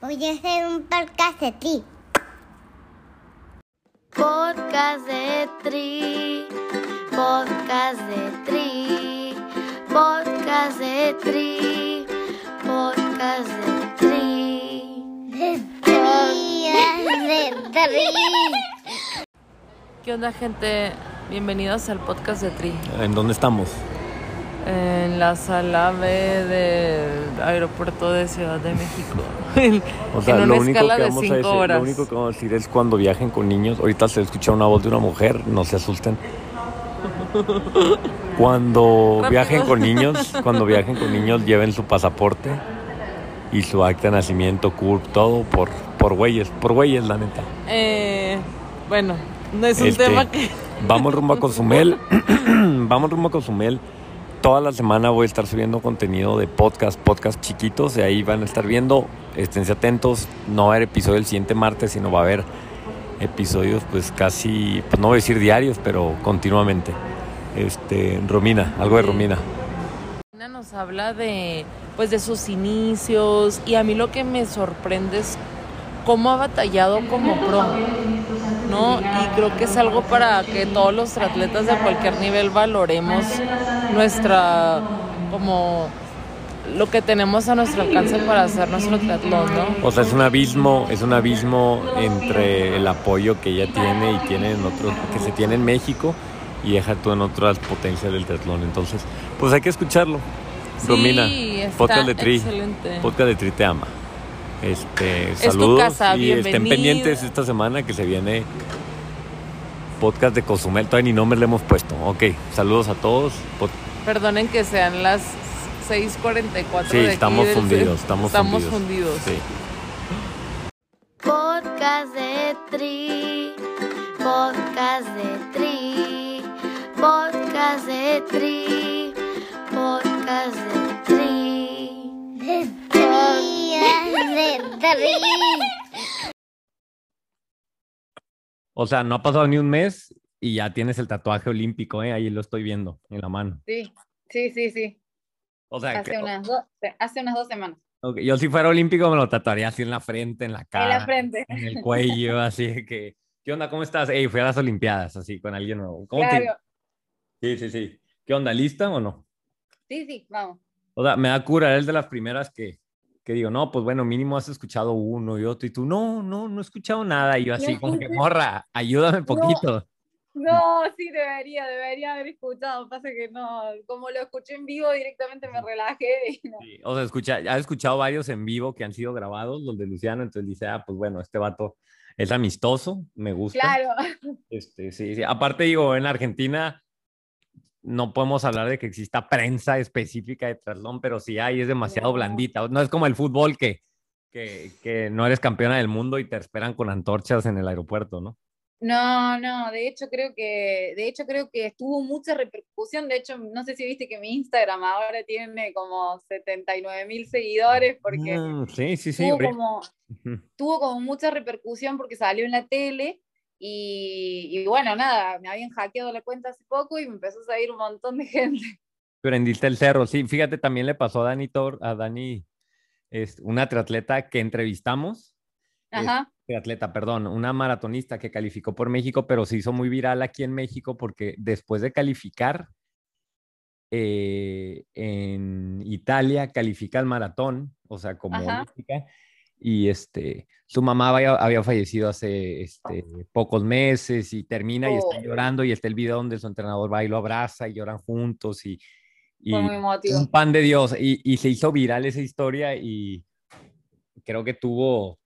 Voy a hacer un podcast de ti. Podcast de Tri, podcast de Tri, podcast de Tri, podcast de Tri. De tri, de tri. ¿Qué onda, gente? Bienvenidos al podcast de Tri. ¿En dónde estamos? En la sala B del aeropuerto de Ciudad de México. O sea, en una lo único, escala que de vamos a 5 decir, horas. lo único que vamos a decir es cuando viajen con niños. Ahorita se escucha una voz de una mujer, no se asusten. Cuando Rápido. viajen con niños, cuando viajen con niños, lleven su pasaporte y su acta de nacimiento, CURP, todo por, por güeyes, por güeyes, la neta. Eh, bueno, no es un Este, tema que... Vamos rumbo a Cozumel. vamos rumbo a Cozumel. Toda la semana voy a estar subiendo contenido de podcast, podcast chiquitos. Y ahí van a estar viendo. Esténse atentos. No va a haber episodio el siguiente martes, sino va a haber episodios, pues casi, pues no voy a decir diarios, pero continuamente. Este, Romina, algo de Romina. Ana nos habla de, pues, de sus inicios y a mí lo que me sorprende es cómo ha batallado como pro, ¿no? Y creo que es algo para que todos los atletas de cualquier nivel valoremos nuestra, como, lo que tenemos a nuestro alcance para hacer nuestro triatlón, ¿no? O sea, es un abismo, es un abismo entre el apoyo que ella tiene y tiene en otros, que se tiene en México y deja tú en otras potencias del triatlón. Entonces, pues hay que escucharlo. Sí, Romina, podcast de Tri. excelente. Podcast de Tri te ama. Este, tu saludos casa, y estén pendientes esta semana que se viene podcast de Cozumel. Todavía ni nombre le hemos puesto. Ok, saludos a todos. Pod- Perdonen que sean las 6:44 Sí, de aquí estamos del- fundidos, estamos, estamos fundidos. fundidos. Sí. Podcast de Tri, podcast de Tri, podcast de Tri, podcast de Tri. De tri, de tri. O sea, no ha pasado ni un mes y ya tienes el tatuaje olímpico, ¿eh? Ahí lo estoy viendo en la mano. Sí, sí, sí, sí. O sea, Hace que- unas, dos, hace unas dos semanas. ok, yo si fuera olímpico me lo tatuaría así en la frente, en la cara, En la frente. en el cuello, así que, ¿qué onda? ¿Cómo estás? Ey, fui a las Olimpiadas, así, con alguien nuevo. ¿Cómo te- Claro. Sí, sí, sí. ¿Qué onda? ¿Lista o no? Sí, sí, vamos. O sea, me da cura, eres de las primeras que, que digo, no, pues bueno, mínimo has escuchado uno y otro, y tú, no, no, no he escuchado nada, y yo así, como que, morra, ayúdame poquito. No, sí, debería, debería haber escuchado. Pasa que no, como lo escuché en vivo, directamente me relajé y no. Sí, O sea, escucha, has escuchado varios en vivo que han sido grabados, los de Luciano, entonces dice, ah, pues bueno, este vato es amistoso, me gusta. Claro, Este, sí, sí. Aparte, digo, en Argentina no podemos hablar de que exista prensa específica de triatlón, pero sí hay, es demasiado blandita. No es como el fútbol que, que, que no eres campeona del mundo y te esperan con antorchas en el aeropuerto, ¿no? no, no, de hecho creo que, de hecho creo que tuvo mucha repercusión, de hecho, no sé si viste que mi Instagram ahora tiene como 79 mil seguidores porque sí, sí, sí. tuvo como, tuvo como mucha repercusión porque salió en la tele y, y bueno, nada, me habían hackeado la cuenta hace poco y me empezó a seguir un montón de gente. Prendiste el cerro, sí. Fíjate, también le pasó a Dani Tor, a Dani, es una triatleta que entrevistamos. Ajá, triatleta, perdón, una maratonista que calificó por México, pero se hizo muy viral aquí en México porque después de calificar eh, en Italia, califica el maratón, o sea, como y este, su mamá había, había fallecido hace este, pocos meses y termina y está Oh. llorando y está el video donde su entrenador va y lo abraza y lloran juntos y, y un pan de Dios y, y se hizo viral esa historia y creo que tuvo,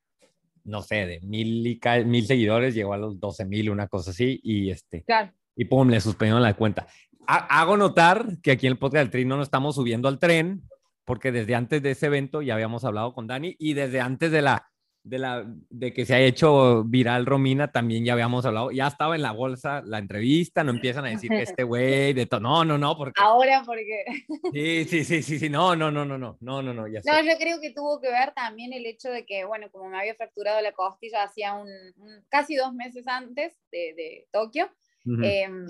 no sé, de mil, y mil seguidores, llegó a los 12 mil, una cosa así, y este, Claro, y pum, le suspendieron la cuenta. Ha- hago notar que aquí en el podcast del Tri no nos estamos subiendo al tren, porque desde antes de ese evento ya habíamos hablado con Dani y desde antes de la de la de que se ha hecho viral Romina también ya habíamos hablado, ya estaba en la bolsa la entrevista, no empiezan a decir que este güey de todo, no, no, no, porque ahora porque... sí, sí, sí, sí, sí, no, no, no, no, no, no, no, no, ya sé. No, yo creo que tuvo que ver también el hecho de que, bueno, como me había fracturado la costilla hacía un, un- casi dos meses antes de, de Tokio, Ujú. em,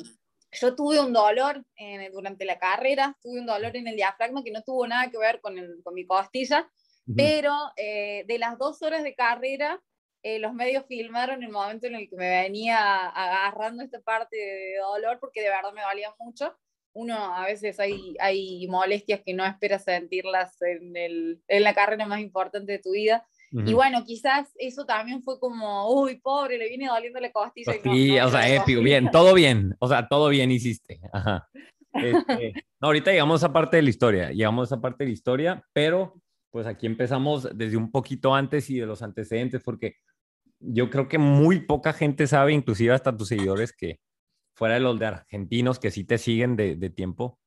yo tuve un dolor en- durante la carrera, tuve un dolor en el diafragma que no tuvo nada que ver con, el- con mi costilla, pero eh, de las dos horas de carrera, eh, los medios filmaron el momento en el que me venía agarrando esta parte de dolor, porque de verdad me valía mucho. Uno a veces hay, hay molestias que no esperas sentirlas en, el, en la carrera más importante de tu vida. Y bueno, quizás eso también fue como, uy, pobre, le viene doliendo la costilla. sí, o sea, épico, bien, todo bien, o sea, todo bien hiciste. Ajá. Este, no, ahorita llegamos a parte de la historia, llegamos a esa parte de la historia, pero pues aquí empezamos desde un poquito antes y de los antecedentes, porque yo creo que muy poca gente sabe, inclusive hasta tus seguidores, que fuera de los de argentinos que sí te siguen de, de tiempo,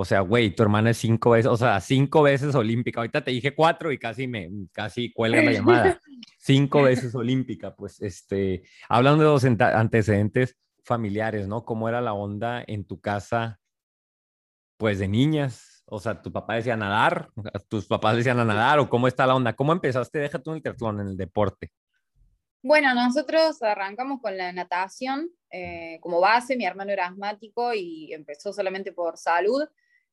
o sea, güey, tu hermana es cinco veces, o sea, cinco veces olímpica. Ahorita te dije cuatro y casi me, casi cuelga la llamada. cinco veces olímpica, pues, este, hablando de los antecedentes familiares, ¿no? ¿Cómo era la onda en tu casa, pues, de niñas? O sea, ¿tu papá decía nadar? ¿Tus papás decían a nadar? ¿O cómo está la onda? ¿Cómo empezaste? En el triatlón, en el deporte. Bueno, nosotros arrancamos con la natación eh, como base. Mi hermano era asmático y empezó solamente por salud.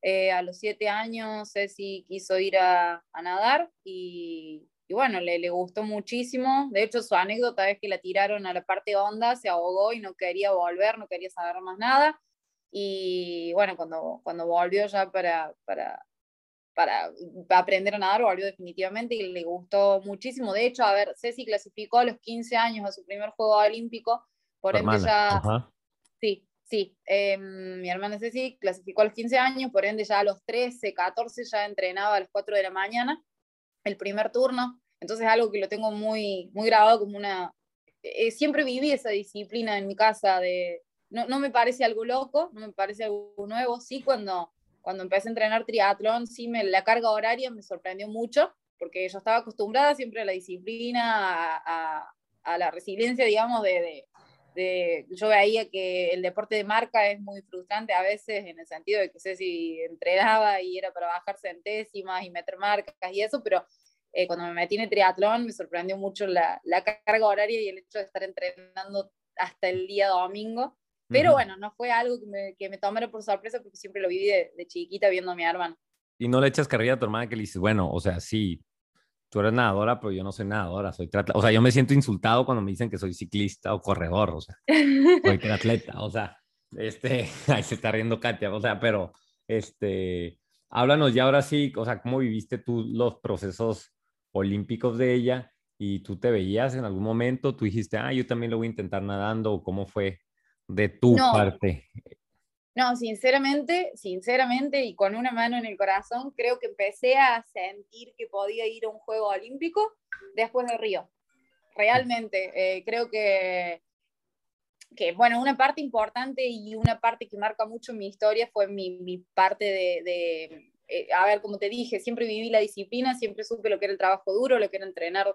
Eh, a los siete años Ceci quiso ir a, nadar y, bueno, le, le, gustó muchísimo. De hecho, su anécdota es que la tiraron a la parte honda, se ahogó y no quería volver, no quería saber más nada. Y bueno, cuando, cuando volvió ya para, para, para aprender a nadar, volvió definitivamente y le gustó muchísimo. De hecho, a ver, Ceci clasificó a los 15 años a su primer juego olímpico, por ende ya... Sí, Sí, em, mi hermana Ceci clasificó a los 15 años, por ende ya a los 13, 14 ya entrenaba a las 4 de la mañana, el primer turno, entonces algo que lo tengo muy, muy grabado como una... Eh, siempre viví esa disciplina en mi casa de... No, no, me parece algo loco, no me parece algo nuevo, sí cuando, cuando empecé a entrenar triatlón, sí me, la carga horaria me sorprendió mucho, porque yo estaba acostumbrada siempre a la disciplina, a, a, la resiliencia, digamos, de yo veía que el deporte de marca es muy frustrante a veces en el sentido de que sé si entrenaba y era para bajar centésimas y meter marcas y eso, pero eh, cuando me metí en el triatlón me sorprendió mucho la, la, carga horaria y el hecho de estar entrenando hasta el día domingo. Pero bueno, no fue algo que me, que me tomara por sorpresa porque siempre lo viví de, de chiquita viendo a mi hermano. Y no le echas carrilla a tu hermana que le dices, bueno, o sea, sí, tú eres nadadora, pero yo no soy nadadora, soy. O sea, yo me siento insultado cuando me dicen que soy ciclista o corredor, o sea, soy triatleta, o sea, este, ahí se está riendo Katia, o sea, pero, este, háblanos ya ahora sí, o sea, ¿cómo viviste tú los procesos olímpicos de ella? ¿Y tú te veías en algún momento? ¿Tú dijiste, ah, yo también lo voy a intentar nadando? ¿O cómo fue de tu parte? No, sinceramente, sinceramente y con una mano en el corazón, creo que empecé a sentir que podía ir a un juego olímpico después de Río. Realmente, eh, creo que, que, bueno, una parte importante y una parte que marca mucho mi historia fue mi, mi parte de, de eh, a ver, como te dije, siempre viví la disciplina, siempre supe lo que era el trabajo duro, lo que era entrenar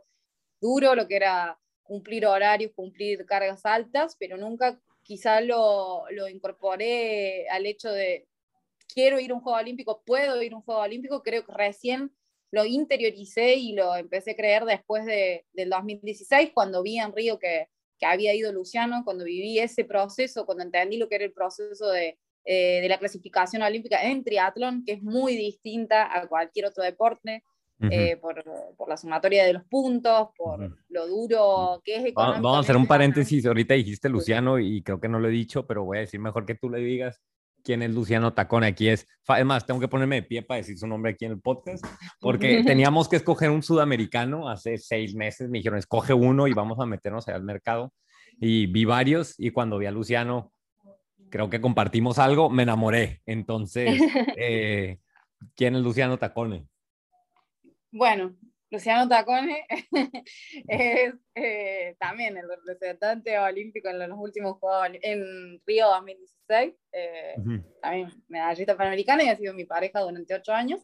duro, lo que era cumplir horarios, cumplir cargas altas, pero nunca quizá lo, lo incorporé al hecho de quiero ir a un Juego Olímpico, puedo ir a un Juego Olímpico, creo que recién lo interioricé y lo empecé a creer después de, del 2016, cuando vi en Río que, que, había ido Luciano, cuando viví ese proceso, cuando entendí lo que era el proceso de, eh, de la clasificación olímpica en triatlón, que es muy distinta a cualquier otro deporte, eh, por, por, la sumatoria de los puntos, por lo duro que es. Vamos a hacer un paréntesis. Ahorita dijiste Luciano y creo que no lo he dicho, pero voy a decir mejor que tú le digas quién es Luciano Tacón. Aquí es, además, tengo que ponerme de pie para decir su nombre aquí en el podcast, porque teníamos que escoger un sudamericano hace seis meses. Me dijeron, escoge uno y vamos a meternos al mercado. Y vi varios y cuando vi a Luciano, creo que compartimos algo, me enamoré. Entonces, eh, ¿quién es Luciano Tacone? Bueno, Luciano Tacone es eh, también el representante olímpico en los últimos Juegos en Río 2016, eh, también medallista panamericana y ha sido mi pareja durante ocho años.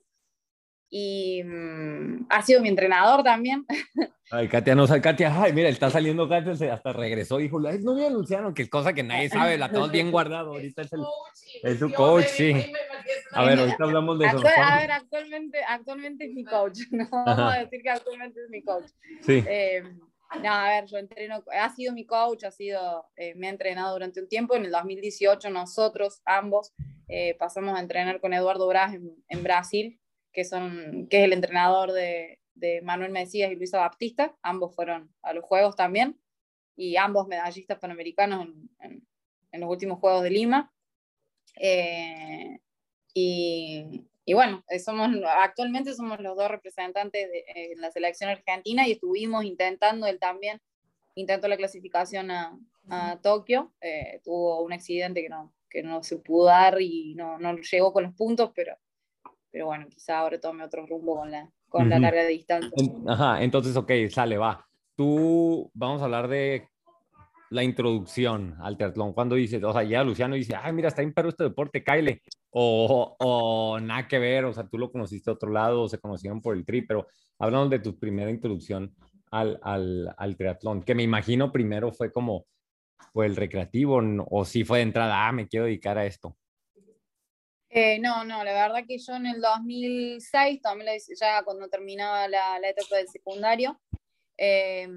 Y mm, ha sido mi entrenador también. Ay, Katia, no, Katia, ay, mira, está saliendo Katia, hasta regresó, dijo, es novia Luciano, que es cosa que nadie sabe, la tenemos bien guardado, ahorita es, el, es su coach, sí. A ver, ahorita hablamos de eso. a ver, actualmente, actualmente es mi coach, no vamos a decir que actualmente es mi coach. Sí. Eh, no, a ver, yo entreno, ha sido mi coach, ha sido, eh, me ha entrenado durante un tiempo, en el 2018 nosotros ambos eh, pasamos a entrenar con Eduardo Braz en, en Brasil, que, son, que es el entrenador de, de Manuel Mesías y Luisa Baptista, ambos fueron a los Juegos también, y ambos medallistas panamericanos en, en, los últimos Juegos de Lima. Eh, y, y, bueno, somos, actualmente somos los dos representantes de, en la selección argentina y estuvimos intentando, él también intentó la clasificación a, a Tokio, eh, tuvo un accidente que no, que no se pudo dar y no, no llegó con los puntos, pero, pero bueno, quizá ahora tome otro rumbo con la, con la larga distancia. Ajá, entonces, ok, sale, va. Tú, vamos a hablar de la introducción al triatlón. Cuando dices, o sea, ya Luciano dice, ay, mira, está bien perro este deporte, Kyle. O, o nada que ver, o sea, tú lo conociste a otro lado, o se conocieron por el tri, pero hablamos de tu primera introducción al, al, al triatlón, que me imagino primero fue como, fue el recreativo, o si fue de entrada, ah, me quiero dedicar a esto. Eh, no, no, la verdad que yo en el 2006, también ya cuando terminaba la, etapa del secundario, eh,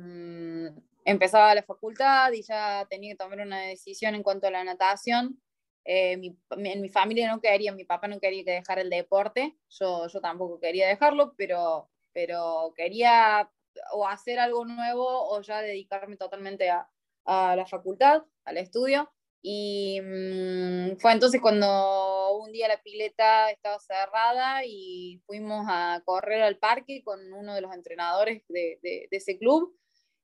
empezaba la facultad y ya tenía que tomar una decisión en cuanto a la natación. Eh, mi, en mi familia no quería, mi papá no quería que dejara el deporte, yo, yo tampoco quería dejarlo, pero, pero quería o hacer algo nuevo o ya dedicarme totalmente a la facultad, al estudio. Y mmm, fue entonces cuando un día la pileta estaba cerrada y fuimos a correr al parque con uno de los entrenadores de, de, ese club.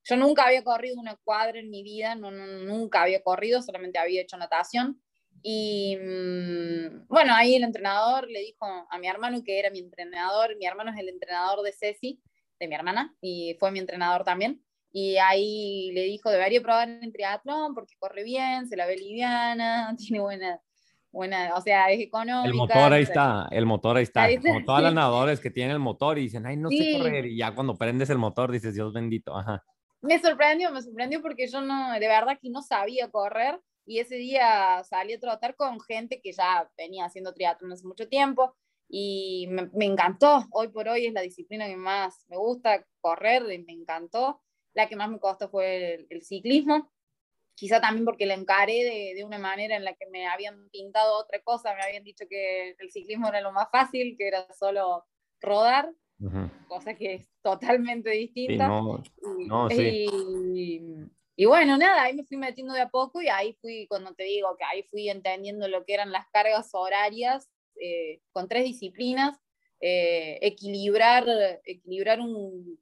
Yo nunca había corrido una cuadra en mi vida, no, no, nunca había corrido, solamente había hecho natación. Y mmm, bueno, ahí el entrenador le dijo a mi hermano que era mi entrenador, mi hermano es el entrenador de Ceci, de mi hermana, y fue mi entrenador también. Y ahí le dijo, debería probar en triatlón porque corre bien, se la ve liviana, tiene buena, buena, o sea, es económica. El motor ahí está, el motor ahí está. Ahí está Como todas las nadadoras que tienen el motor y dicen, ay, no sí. sé correr. Y ya cuando prendes el motor dices, Dios bendito, ajá. Me sorprendió, me sorprendió porque yo no, de verdad que no sabía correr. Y ese día salí a trotar con gente que ya venía haciendo triatlón hace mucho tiempo y me, me, encantó. Hoy por hoy es la disciplina que más me gusta correr y me encantó. La que más me costó fue el, el ciclismo, quizá también porque la encaré de, de, una manera en la que me habían pintado otra cosa, me habían dicho que el ciclismo era lo más fácil, que era solo rodar, uh -huh. cosa que es totalmente distinta. Sí, no, y, no, sí. y, y, bueno, nada, ahí me fui metiendo de a poco y ahí fui, cuando te digo que ahí fui entendiendo lo que eran las cargas horarias eh, con tres disciplinas, eh, equilibrar, equilibrar un,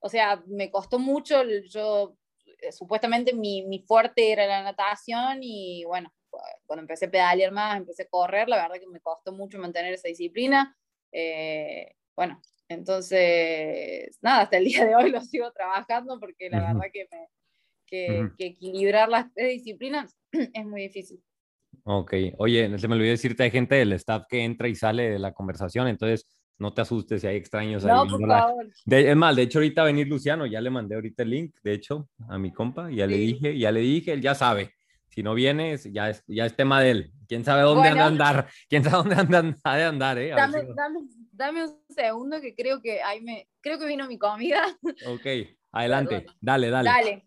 o sea, me costó mucho, yo eh, supuestamente mi, mi, fuerte era la natación y bueno, cuando empecé a pedalear más, empecé a correr, la verdad que me costó mucho mantener esa disciplina. Eh, bueno, entonces, nada, hasta el día de hoy lo sigo trabajando porque la uh -huh. verdad que, me, que, uh -huh. que, equilibrar las tres disciplinas es muy difícil. Ok, oye, se me olvidó decirte, hay gente del staff que entra y sale de la conversación, entonces no te asustes si hay extraños no, ahí. Por favor. De, es más, de hecho ahorita va a venir Luciano, ya le mandé ahorita el link, de hecho, a mi compa, ya sí. le dije, ya le dije, él ya sabe. Si no vienes, ya es, ya es tema de él. ¿Quién sabe dónde bueno, anda a andar? ¿Quién sabe dónde anda, de andar? Eh? Dame, si dame, dame, un segundo que creo que ahí me, creo que vino mi comida. Ok, adelante, Perdón. dale, dale. Dale.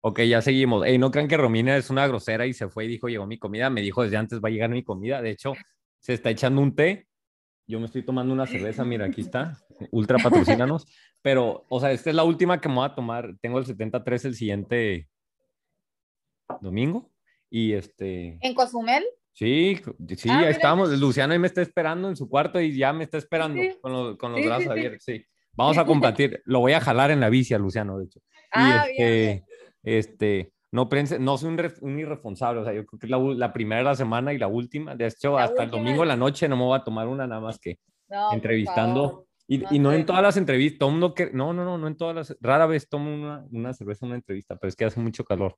Ok, ya seguimos. Ey, no crean que Romina es una grosera y se fue y dijo, llegó mi comida. Me dijo desde antes va a llegar mi comida. De hecho, se está echando un té yo me estoy tomando una cerveza, mira, aquí está, ultra patrocínanos, pero, o sea, esta es la última que me voy a tomar, tengo el 73 el siguiente domingo, y este... ¿En Cozumel? Sí, sí, ah, ahí estamos, Luciano ahí me está esperando en su cuarto y ya me está esperando sí. con, los, con los sí, brazos sí, abiertos, sí. Vamos a compartir, lo voy a jalar en la bici a Luciano, de hecho. Ah, y este, bien. este, no, no soy un, irresponsable, o sea, yo creo que es la, la, primera de la semana y la última, de hecho, la hasta última. el domingo en la noche no me voy a tomar una nada más que no, entrevistando. Y no, y no en todas las entrevistas, todo mundo que, no, no, no, no en todas las, rara vez tomo una, una cerveza en una entrevista, pero es que hace mucho calor.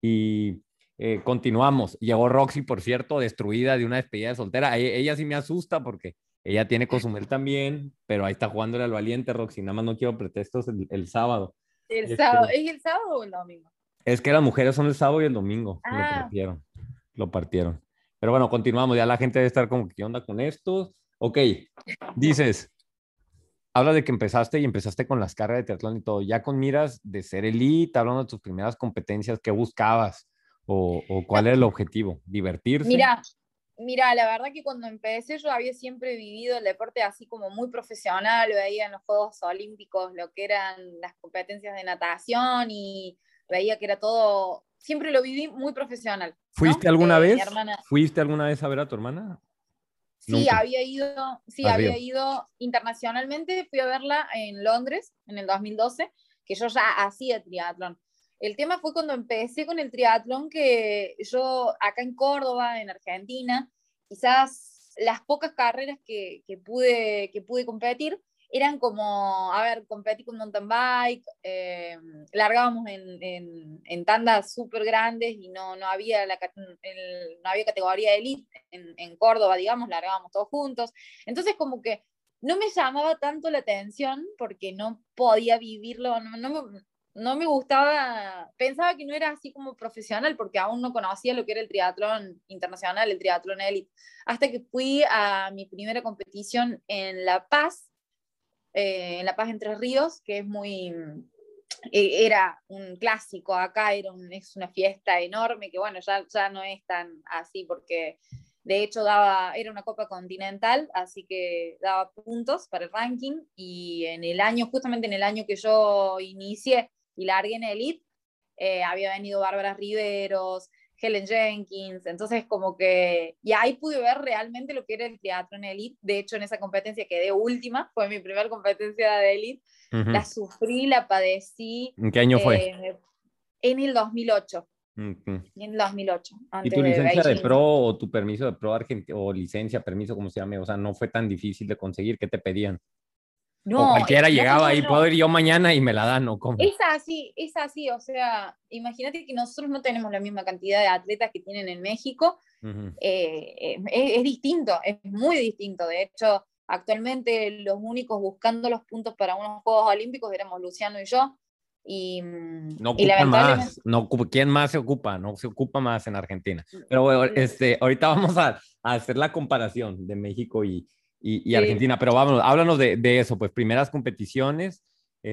Y eh, continuamos. Llegó Roxy, por cierto, destruida de una despedida de soltera. Ella, ella sí me asusta porque ella tiene Cozumel también, pero ahí está jugándole al valiente, Roxy. Nada más no quiero pretextos el, el sábado. El este, sábado, ¿es el sábado o el domingo? Es que las mujeres son el sábado y el domingo. Ah. Lo partieron. Lo partieron. Pero bueno, continuamos. Ya la gente debe estar como, ¿qué onda con esto? Ok. Dices, habla de que empezaste y empezaste con las cargas de triatlón y todo. Ya con miras de ser elite, hablando de tus primeras competencias, ¿qué buscabas? ¿O, o cuál era el objetivo? ¿Divertirse? Mira, Mira, la verdad que cuando empecé yo había siempre vivido el deporte así como muy profesional, veía en los Juegos Olímpicos lo que eran las competencias de natación y veía que era todo, siempre lo viví muy profesional. ¿no? ¿Fuiste alguna Eh, vez? hermana- ¿Fuiste alguna vez a ver a tu hermana? Sí, Nunca. había ido, sí, Has había ido. ido internacionalmente, fui a verla en Londres en el 2012, que yo ya hacía triatlón. El tema fue cuando empecé con el triatlón que yo acá en Córdoba, en Argentina, quizás las pocas carreras que, que pude, que pude competir eran como, a ver, competí con mountain bike, eh, largábamos en, en, en tandas súper grandes y no, no, había la, el- no había categoría de elite en, en Córdoba, digamos, largábamos todos juntos. Entonces como que no me llamaba tanto la atención porque no podía vivirlo, no, no no me gustaba, pensaba que no era así como profesional porque aún no conocía lo que era el triatlón internacional, el triatlón elite, hasta que fui a mi primera competición en La Paz, eh, en La Paz Entre Ríos, que es muy, eh, era un clásico acá, era es una fiesta enorme, que bueno, ya, ya no es tan así porque de hecho daba, era una copa continental, así que daba puntos para el ranking y en el año, justamente en el año que yo inicié y largué en Elite, eh, había venido Bárbara Riveros, Helen Jenkins, entonces como que, y ahí pude ver realmente lo que era el teatro en Elite, de hecho en esa competencia quedé última, fue mi primera competencia de Elite, Ujú. la sufrí, la padecí. ¿En qué año fue? eh, en el 2008, Ujú. en el 2008. ¿Y antes tu licencia de Beijing. pro o tu permiso de pro argentino o licencia, permiso, como se llame? O sea, no fue tan difícil de conseguir. ¿Qué te pedían? No, o cualquiera no, llegaba no, ahí, no. puedo ir yo mañana y me la dan, ¿o cómo? Es así, es así, o sea, imagínate que nosotros no tenemos la misma cantidad de atletas que tienen en México, Ujú. eh, eh, es, es distinto, es muy distinto. De hecho, actualmente los únicos buscando los puntos para unos Juegos Olímpicos éramos Luciano y yo. Y, mm, No y lamentablemente- más, no ¿quién más se ocupa? No se ocupa más en Argentina. Pero bueno, Mm. este, ahorita vamos a, a hacer la comparación de México y, y- y Sí. Argentina, pero vámonos, háblanos de, de eso, pues primeras competiciones.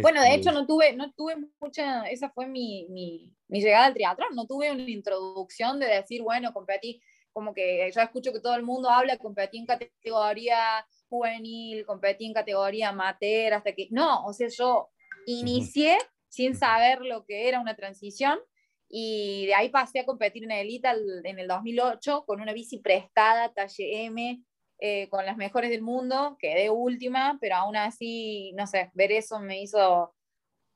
Bueno, de este, hecho no tuve, no tuve mucha, esa fue mi, mi, mi llegada al teatro, no tuve una introducción de decir, bueno, competí, como que yo escucho que todo el mundo habla, competí en categoría juvenil, competí en categoría amateur, hasta que, no, o sea, yo inicié sin saber lo que era una transición y de ahí pasé a competir en Elite en el 2008 con una bici prestada, talle M, eh, con las mejores del mundo, quedé última, pero aún así, no sé, ver eso me hizo,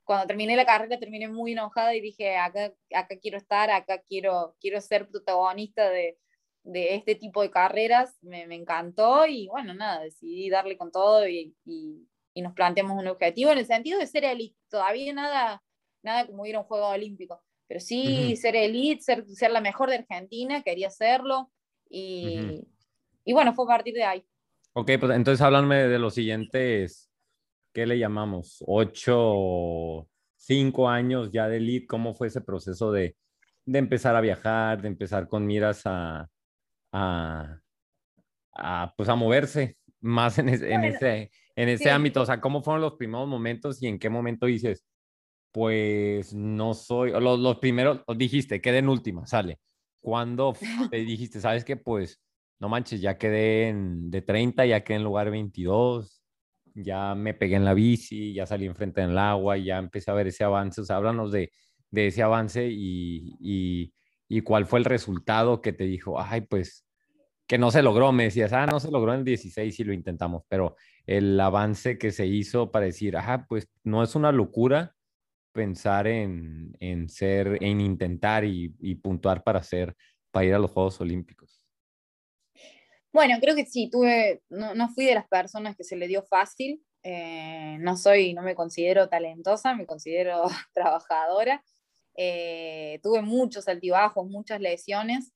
cuando terminé la carrera terminé muy enojada y dije, acá, acá quiero estar, acá quiero, quiero ser protagonista de, de este tipo de carreras, me, me encantó y bueno, nada, decidí darle con todo y, y, y nos planteamos un objetivo en el sentido de ser elite, todavía nada, nada como ir a un juego olímpico, pero sí ser elite, ser, ser la mejor de Argentina, quería serlo y. y bueno, fue a partir de ahí. Ok, pues entonces háblame de los siguientes, ¿qué le llamamos? Ocho, cinco años ya de elite, ¿cómo fue ese proceso de, de empezar a viajar, de empezar con miras a, a, a, pues a moverse más en ese, en Bueno, ese, en ese sí. ámbito? O sea, ¿cómo fueron los primeros momentos y en qué momento dices, pues no soy, los, los primeros, dijiste, quedé en última, sale. ¿Cuándo te dijiste, sabes que pues no manches, ya quedé en, de 30, ya quedé en lugar 22, ya me pegué en la bici, ya salí enfrente del agua, ya empecé a ver ese avance. O sea, háblanos de, de ese avance y, y, y cuál fue el resultado que te dijo, ay, pues que no se logró. Me decías, ah, no se logró en el 16 y lo intentamos, pero el avance que se hizo para decir, ah, pues no es una locura pensar en, en ser, en intentar y, y puntuar para ser, para ir a los Juegos Olímpicos. Bueno, creo que sí, tuve, no, no fui de las personas que se le dio fácil, eh, no soy, no me considero talentosa, me considero trabajadora, eh, tuve muchos altibajos, muchas lesiones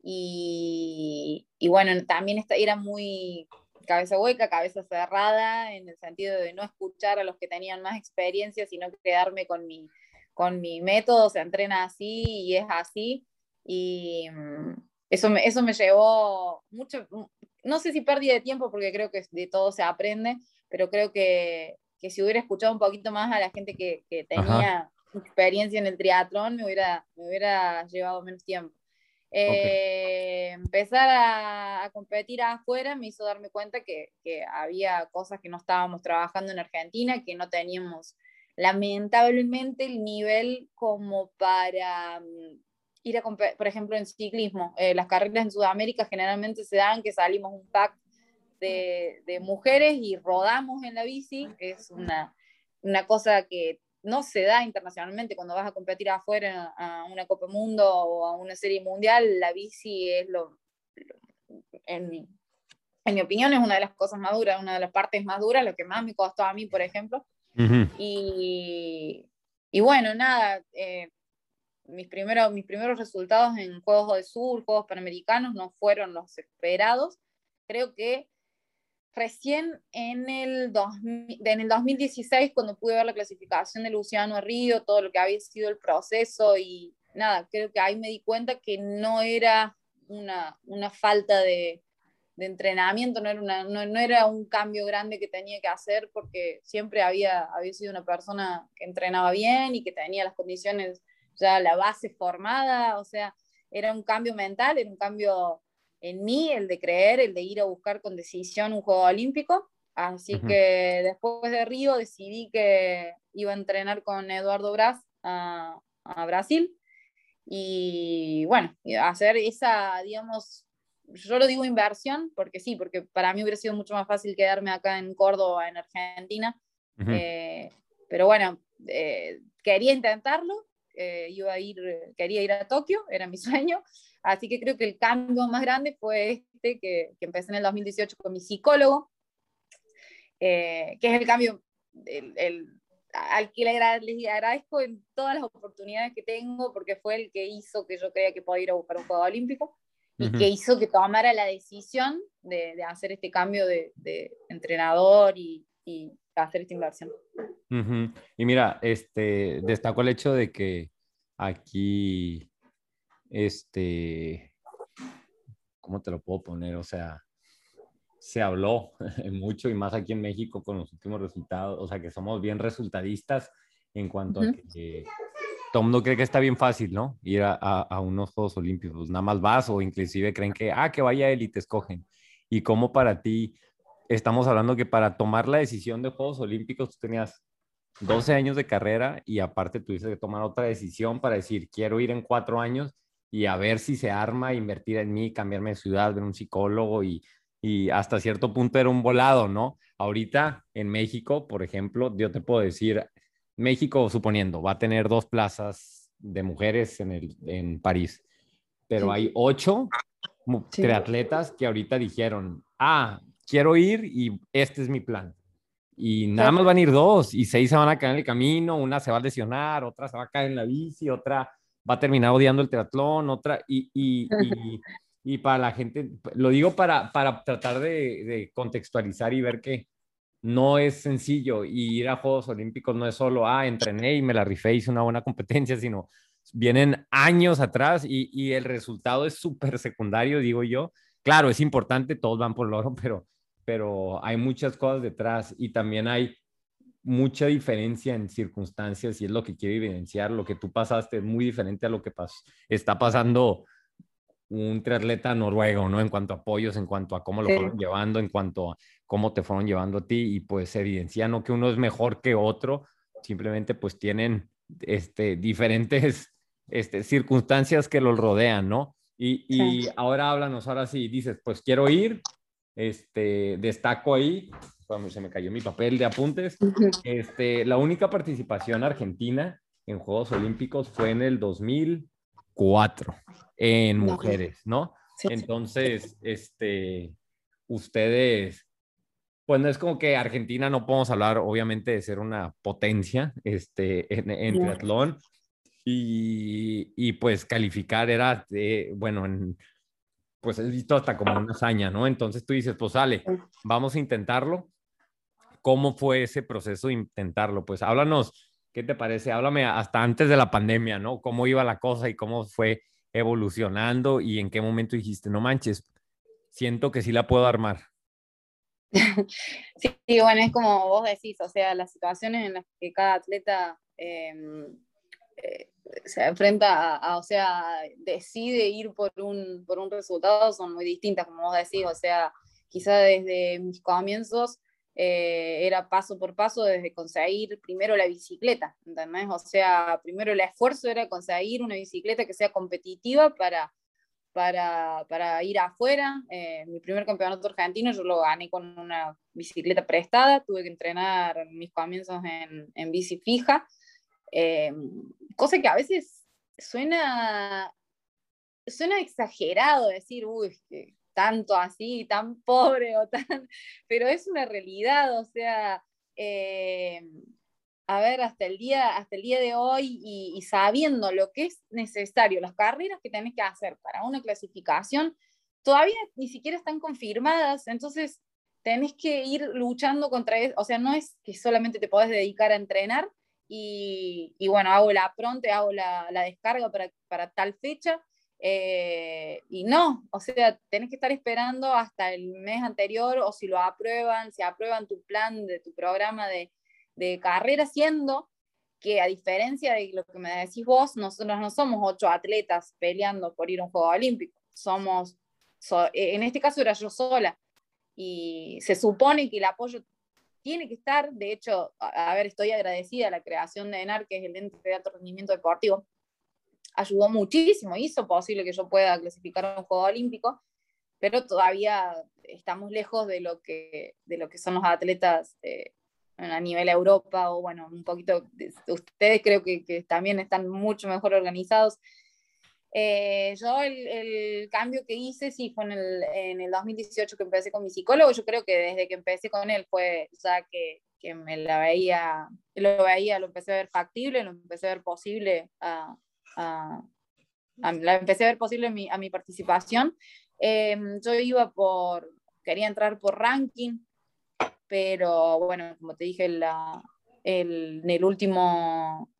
y, y bueno, también esta, era muy cabeza hueca, cabeza cerrada, en el sentido de no escuchar a los que tenían más experiencia, sino quedarme con mi, con mi método, se entrena así y es así. Y mm, eso me, eso me llevó mucho, no sé si pérdida de tiempo, porque creo que de todo se aprende, pero creo que, que si hubiera escuchado un poquito más a la gente que, que tenía experiencia en el triatlón, me hubiera, me hubiera llevado menos tiempo. Eh, empezar a, a, competir afuera me hizo darme cuenta que, que, había cosas que no estábamos trabajando en Argentina, que no teníamos lamentablemente el nivel como para um, ir a competir, por ejemplo, en ciclismo. Eh, las carreras en Sudamérica generalmente se dan que salimos un pack de, de mujeres y rodamos en la bici. Es una, una cosa que no se da internacionalmente cuando vas a competir afuera a una Copa Mundo o a una serie mundial, la bici es lo, en, mi, en, mi, opinión, es una de las cosas más duras, una de las partes más duras, lo que más me costó a mí, por ejemplo. Uh -huh. y, y, bueno, nada, eh, mis, primeros, mis primeros resultados en Juegos de Sur, Juegos Panamericanos, no fueron los esperados. Creo que recién en el, 2000, en el 2016, cuando pude ver la clasificación de Luciano Río, todo lo que había sido el proceso y nada, creo que ahí me di cuenta que no era una, una falta de, de, entrenamiento, no era, una, no, no, era un cambio grande que tenía que hacer porque siempre había, había sido una persona que entrenaba bien y que tenía las condiciones, ya la base formada, o sea, era un cambio mental, era un cambio en mí el de creer, el de ir a buscar con decisión un juego olímpico. Así uh -huh. que después de Río decidí que iba a entrenar con Eduardo Braz a, a Brasil. Y bueno, hacer esa, digamos, yo lo digo inversión, porque sí, porque para mí hubiera sido mucho más fácil quedarme acá en Córdoba, en Argentina. Uh -huh. eh, pero bueno, eh, quería intentarlo, eh, iba a ir, quería ir a Tokio, era mi sueño. Así que creo que el cambio más grande fue este que, que empecé en el 2018 con mi psicólogo, eh, que es el cambio el, el, al que le agradezco en todas las oportunidades que tengo, porque fue el que hizo que yo creía que podía ir a buscar un Juego Olímpico y uh -huh. que hizo que tomara la decisión de, de hacer este cambio de, de entrenador y, y, hacer esta inversión. Uh -huh. Y mira, este, destaco el hecho de que aquí este, ¿cómo te lo puedo poner? O sea, se habló mucho y más aquí en México con los últimos resultados, o sea, que somos bien resultadistas en cuanto uh -huh. a que todo el mundo cree que está bien fácil, ¿no? Ir a, a, a, unos Juegos Olímpicos, nada más vas o inclusive creen que, ah, que vaya él y te escogen. Y como para ti, estamos hablando que para tomar la decisión de Juegos Olímpicos tú tenías 12 años de carrera y aparte tuviste que tomar otra decisión para decir, quiero ir en cuatro años y a ver si se arma, invertir en mí, cambiarme de ciudad, ver un psicólogo y, y hasta cierto punto era un volado, ¿no? Ahorita en México, por ejemplo, yo te puedo decir, México, suponiendo, va a tener dos plazas de mujeres en, el, en París, pero sí. hay ocho sí. triatletas que ahorita dijeron, ah, quiero ir y este es mi plan. Y nada más van a ir dos y seis se van a caer en el camino, una se va a lesionar, otra se va a caer en la bici, otra va a terminar odiando el triatlón, otra, y, y, y, y para la gente, lo digo para, para tratar de, de, contextualizar y ver que no es sencillo y ir a Juegos Olímpicos no es solo, ah, entrené y me la rifé, hice una buena competencia, sino vienen años atrás y, y el resultado es súper secundario, digo yo. Claro, es importante, todos van por el oro, pero, pero hay muchas cosas detrás y también hay mucha diferencia en circunstancias y es lo que quiero evidenciar. Lo que tú pasaste es muy diferente a lo que pas está pasando un triatleta noruego, ¿no? En cuanto a apoyos, en cuanto a cómo lo sí. fueron llevando, en cuanto a cómo te fueron llevando a ti y pues evidencia no que uno es mejor que otro, simplemente pues tienen este, diferentes este, circunstancias que los rodean, ¿no? Y, y sí. ahora háblanos, ahora sí, dices, pues quiero ir, este, destaco ahí, se me cayó mi papel de apuntes, este, la única participación argentina en Juegos Olímpicos fue en el 2004 en mujeres, ¿no? Sí, Entonces, este, ustedes, pues no es como que Argentina no podemos hablar, obviamente, de ser una potencia este, en, en triatlón. Y, y, pues calificar era, de, bueno, en, pues es visto hasta como una hazaña, ¿no? Entonces tú dices, pues sale, vamos a intentarlo. ¿Cómo fue ese proceso de intentarlo? Pues háblanos, ¿qué te parece? Háblame hasta antes de la pandemia, ¿no? ¿Cómo iba la cosa y cómo fue evolucionando y en qué momento dijiste, no manches, siento que sí la puedo armar? Sí, bueno, es como vos decís, o sea, las situaciones en las que cada atleta eh, eh, se enfrenta a, o sea, decide ir por un, por un resultado son muy distintas, como vos decís, o sea, quizá desde mis comienzos eh, era paso por paso desde conseguir primero la bicicleta, ¿entendés? O sea, primero el esfuerzo era conseguir una bicicleta que sea competitiva para, para, para ir afuera. Eh, mi primer campeonato argentino yo lo gané con una bicicleta prestada, tuve que entrenar mis comienzos en, en bici fija, eh, cosa que a veces suena, suena exagerado decir, uy, que tanto así, tan pobre o tan, pero es una realidad, o sea, eh, a ver, hasta el día, hasta el día de hoy y, sabiendo lo que es necesario, las carreras que tenés que hacer para una clasificación, todavía ni siquiera están confirmadas, entonces tenés que ir luchando contra eso, o sea, no es que solamente te podés dedicar a entrenar y, y bueno, hago la pronte, hago la, la descarga para, para tal fecha, eh, y no, o sea, tenés que estar esperando hasta el mes anterior o si lo aprueban, si aprueban tu plan de tu programa de, de carrera, siendo que a diferencia de lo que me decís vos, nosotros no somos ocho atletas peleando por ir a un Juego Olímpico, somos, en este caso era yo sola, y se supone que el apoyo tiene que estar, de hecho, a, ver, estoy agradecida a la creación de ENAR, que es el ente de alto rendimiento deportivo, ayudó muchísimo, hizo posible que yo pueda clasificar a un Juego Olímpico, pero todavía estamos lejos de lo que, de lo que son los atletas eh, a nivel Europa o bueno, un poquito, ustedes creo que, que también están mucho mejor organizados. Eh, yo el, el, cambio que hice sí fue en el, en el 2018 que empecé con mi psicólogo, yo creo que desde que empecé con él fue ya que, que me la veía, lo veía, lo empecé a ver factible, lo empecé a ver posible a, la empecé a ver posible mi, a mi participación. Em, yo iba por, quería entrar por ranking, pero bueno, como te dije, la, el, en el último,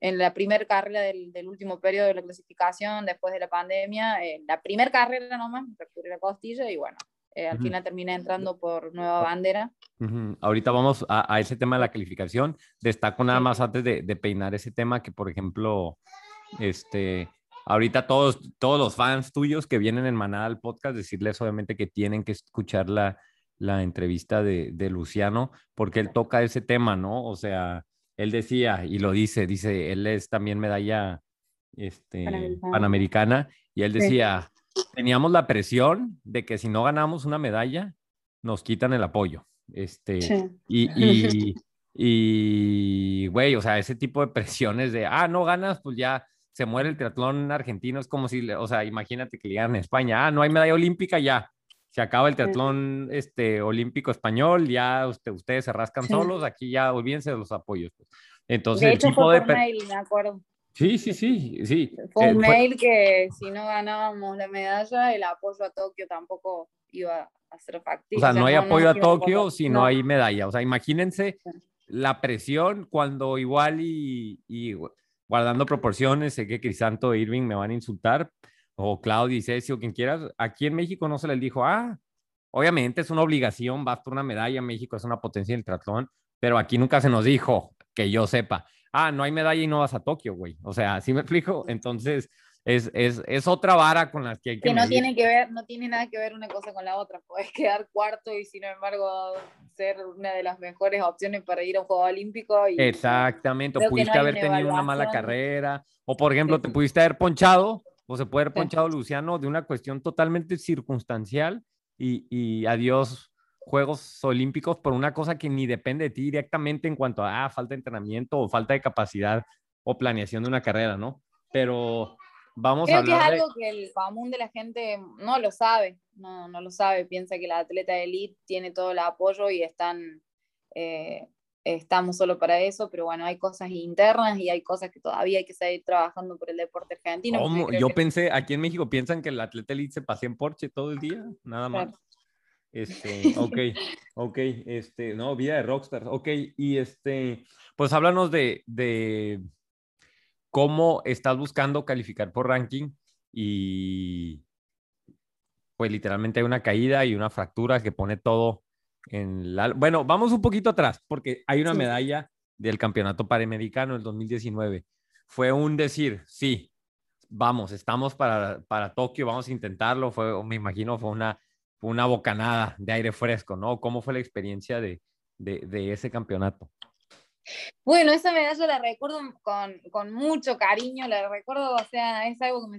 en la primera carrera del, del, último periodo de la clasificación, después de la pandemia, eh, la primera carrera nomás, me fracturé la costilla y bueno, eh, al uh -huh. final terminé entrando por nueva bandera. Uh -huh. Ahorita vamos a, a, ese tema de la calificación. Destaco nada más antes de, de, peinar ese tema que, por ejemplo, este, ahorita todos, todos los fans tuyos que vienen en manada al podcast, decirles obviamente que tienen que escuchar la, la entrevista de, de, Luciano, porque él toca ese tema, ¿no? O sea, él decía, y lo dice, dice, él es también medalla este, panamericana. panamericana, y él decía, sí. teníamos la presión de que si no ganamos una medalla, nos quitan el apoyo. Este, sí. y, y, y, güey, o sea, ese tipo de presiones de, ah, no ganas, pues ya se muere el triatlón argentino, es como si, o sea, imagínate que le en España, ah, no hay medalla olímpica, ya, se acaba el triatlón sí. este, olímpico español, ya usted, ustedes se rascan sí. solos, aquí ya olvídense de los apoyos. Pues. Entonces, de hecho, fue por de... mail, me acuerdo. Sí, sí, sí, sí. Fue un eh, mail fue... que si no ganábamos la medalla, el apoyo a Tokio tampoco iba a ser factible. O sea, no hay no, apoyo no, a Tokio si no. hay medalla. O sea, imagínense la presión cuando igual y, y guardando proporciones, sé que Crisanto e Irving me van a insultar, o Claudio y Ceci quien quieras, aquí en México no se les dijo, ah, obviamente es una obligación, vas por una medalla, México es una potencia en el triatlón, pero aquí nunca se nos dijo, que yo sepa, ah, no hay medalla y no vas a Tokio, güey. O sea, ¿sí me explico? Entonces, es, es, es otra vara con la que hay que... Que no tiene que ver, no tiene nada que ver una cosa con la otra. Puedes quedar cuarto y sin embargo ser una de las mejores opciones para ir a un Juego Olímpico. Y, Exactamente, o pudiste no haber tenido una mala carrera, o por ejemplo, sí. te pudiste haber ponchado, o se puede haber ponchado. Luciano de una cuestión totalmente circunstancial y, y adiós Juegos Olímpicos por una cosa que ni depende de ti directamente en cuanto a ah, falta de entrenamiento o falta de capacidad o planeación de una carrera, ¿no? Pero vamos Creo a hablar que es algo de... que el común de la gente no lo sabe, no, no lo sabe, piensa que la atleta de elite tiene todo el apoyo y están, eh, estamos solo para eso, pero bueno, hay cosas internas y hay cosas que todavía hay que seguir trabajando por el deporte argentino. Yo que... pensé, aquí en México piensan que el atleta elite se pasea en Porsche todo el día, nada más. Claro. Este, ok, ok, este, no, vida de rockstar, ok, y este, pues háblanos de, de cómo estás buscando calificar por ranking y pues literalmente hay una caída y una fractura que pone todo en la... Bueno, vamos un poquito atrás porque hay una sí. medalla del campeonato panamericano del 2019. fue un decir, sí, vamos, estamos para, para Tokio, vamos a intentarlo. Fue, me imagino, fue una, una bocanada de aire fresco, ¿no? ¿Cómo fue la experiencia de, de, de ese campeonato? Bueno, esa medalla la recuerdo con, con, mucho cariño, la recuerdo, o sea, es algo que me,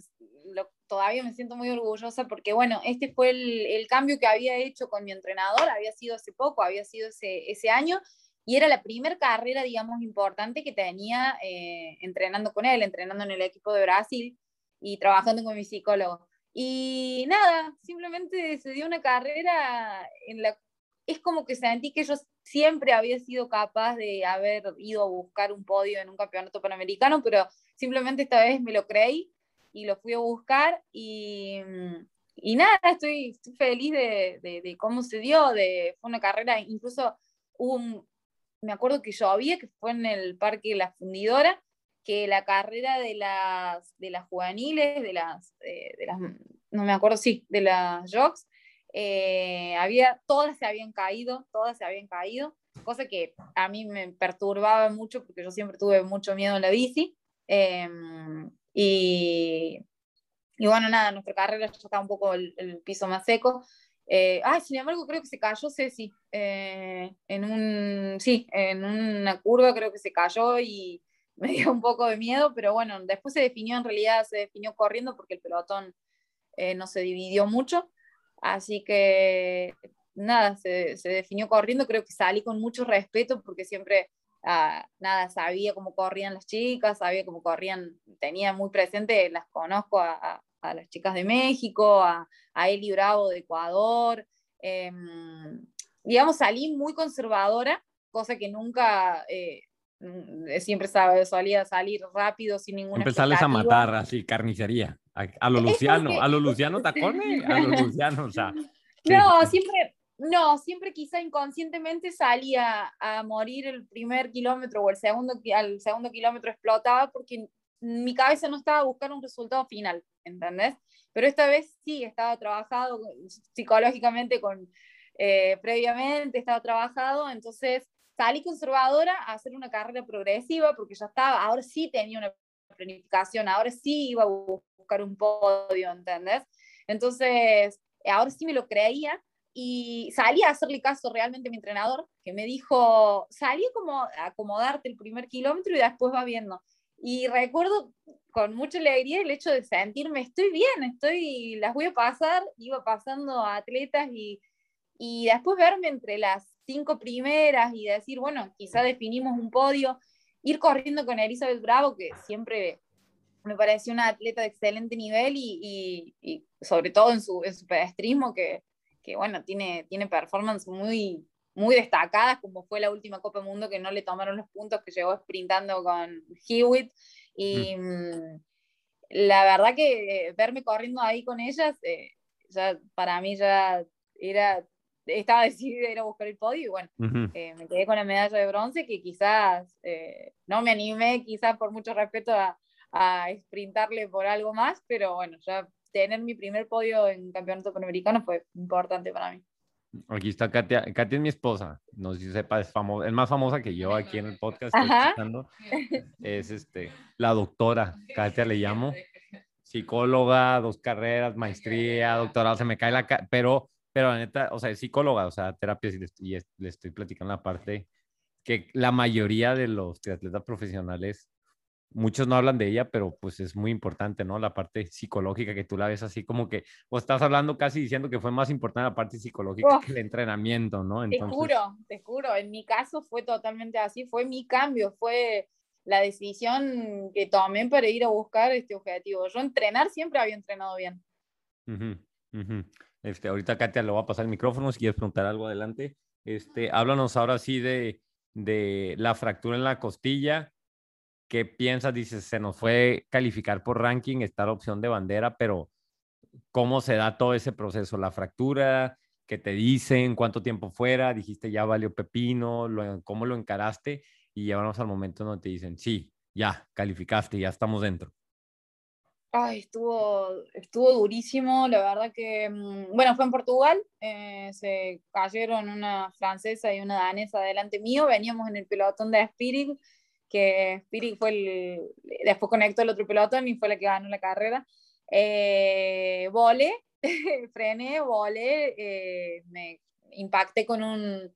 lo, todavía me siento muy orgullosa porque, bueno, este fue el, el, cambio que había hecho con mi entrenador, había sido hace poco, había sido ese, ese año, y era la primera carrera, digamos, importante que tenía eh, entrenando con él, entrenando en el equipo de Brasil y trabajando con mi psicólogo. Y nada, simplemente se dio una carrera en la... Es como que sentí que yo siempre había sido capaz de haber ido a buscar un podio en un campeonato panamericano, pero simplemente esta vez me lo creí y lo fui a buscar y, y nada, estoy, estoy feliz de, de, de, cómo se dio, de, fue una carrera, incluso hubo un, me acuerdo que llovía, que fue en el Parque La Fundidora, que la carrera de las, de las juveniles, de las, eh, de las, no me acuerdo, sí, de las jocks, eh, había, todas se habían caído, todas se habían caído, cosa que a mí me perturbaba mucho porque yo siempre tuve mucho miedo en la bici. Eh, y, y, bueno, nada, nuestra carrera ya está un poco el, el piso más seco. Eh, ah, sin embargo, creo que se cayó Ceci eh, en un, sí, en una curva creo que se cayó y me dio un poco de miedo, pero bueno, después se definió, en realidad se definió corriendo porque el pelotón eh, no se dividió mucho, así que nada, se, se, definió corriendo, creo que salí con mucho respeto porque siempre, ah, nada, sabía cómo corrían las chicas, sabía cómo corrían, tenía muy presente, las conozco a, a a las chicas de México, a, a Eli Bravo de Ecuador. Eh, digamos, salí muy conservadora, cosa que nunca, eh, siempre sabe, solía salir rápido sin ninguna Empezarles a matar así, carnicería, a, lo Luciano, a lo Luciano Tacone, a lo Luciano, o sea. No, siempre, no, siempre quizá inconscientemente salía a morir el primer kilómetro o el segundo, al segundo kilómetro explotaba porque mi cabeza no estaba buscando un resultado final, ¿entendés? Pero esta vez sí, estaba trabajado psicológicamente con, eh, previamente, estaba trabajado, entonces salí conservadora a hacer una carrera progresiva porque ya estaba, ahora sí tenía una planificación, ahora sí iba a buscar un podio, ¿entendés? Entonces, ahora sí me lo creía y salí a hacerle caso realmente a mi entrenador, que me dijo, salí como a acomodarte el primer kilómetro y después va viendo. Y recuerdo con mucha alegría el hecho de sentirme, estoy bien, estoy, las voy a pasar, iba pasando a atletas y, y después verme entre las cinco primeras y decir, bueno, quizá definimos un podio, ir corriendo con Elizabeth Bravo, que siempre me pareció una atleta de excelente nivel y, y, y sobre todo en su, en su pedestrismo, que, que, bueno, tiene, tiene performance muy, muy destacadas, como fue la última Copa Mundo que no le tomaron los puntos que llegó sprintando con Hewitt. Y mm. la verdad que eh, verme corriendo ahí con ellas, eh, ya para mí ya era, estaba decidida a ir a buscar el podio y bueno, uh -huh. eh, me quedé con la medalla de bronce que quizás eh, no me animé, quizás por mucho respeto a, a sprintarle por algo más, pero bueno, ya tener mi primer podio en campeonato panamericano fue importante para mí. Aquí está Katia. Katia es mi esposa. No sé si sepa, es, famosa, es más famosa que yo aquí en el podcast. Es este, la doctora. Katia le llamo. Psicóloga, dos carreras, maestría, doctorado. Se me cae la. Pero, pero la neta, o sea, es psicóloga, o sea, terapias y, le, y le estoy platicando la parte que la mayoría de los atletas profesionales muchos no hablan de ella, pero pues es muy importante, ¿no? La parte psicológica que tú la ves así como que, o estás hablando casi diciendo que fue más importante la parte psicológica oh, que el entrenamiento, ¿no? Entonces... Te juro, te juro, en mi caso fue totalmente así, fue mi cambio, fue la decisión que tomé para ir a buscar este objetivo. Yo entrenar siempre había entrenado bien. Uh -huh, uh -huh. Este, ahorita Katia le va a pasar el micrófono si quieres preguntar algo adelante. Este, háblanos ahora sí de, de la fractura en la costilla, ¿Qué piensas? Dices, se nos fue calificar por ranking, está la opción de bandera, pero ¿cómo se da todo ese proceso? La fractura, ¿qué te dicen? ¿Cuánto tiempo fuera? Dijiste, ya valió pepino, lo, ¿cómo lo encaraste? Y llevamos al momento donde te dicen, sí, ya, calificaste, ya estamos dentro. Ay, estuvo, estuvo durísimo, la verdad que, bueno, fue en Portugal, eh, se cayeron una francesa y una danesa delante mío, veníamos en el pelotón de Spirit, que Spiri fue el, después conectó el otro pelotón y fue la que ganó la carrera. Eh, vole, frené, vole, eh, me impacté con un,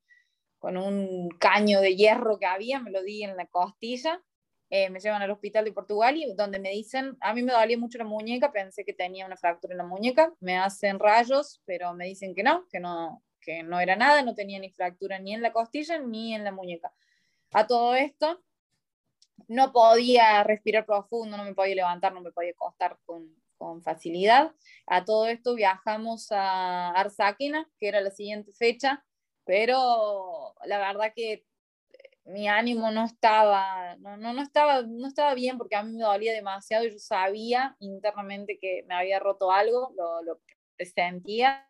con un caño de hierro que había, me lo di en la costilla. Eh, me llevan al hospital de Portugal y donde me dicen, a mí me dolía mucho la muñeca, pensé que tenía una fractura en la muñeca, me hacen rayos, pero me dicen que no, que no, que no era nada, no tenía ni fractura ni en la costilla ni en la muñeca. A todo esto, no podía respirar profundo, no me podía levantar, no me podía acostar con, con facilidad. A todo esto viajamos a Arzáquena, que era la siguiente fecha, pero la verdad que mi ánimo no estaba, no, no, no, estaba, no estaba bien porque a mí me dolía demasiado y yo sabía internamente que me había roto algo, lo, lo sentía,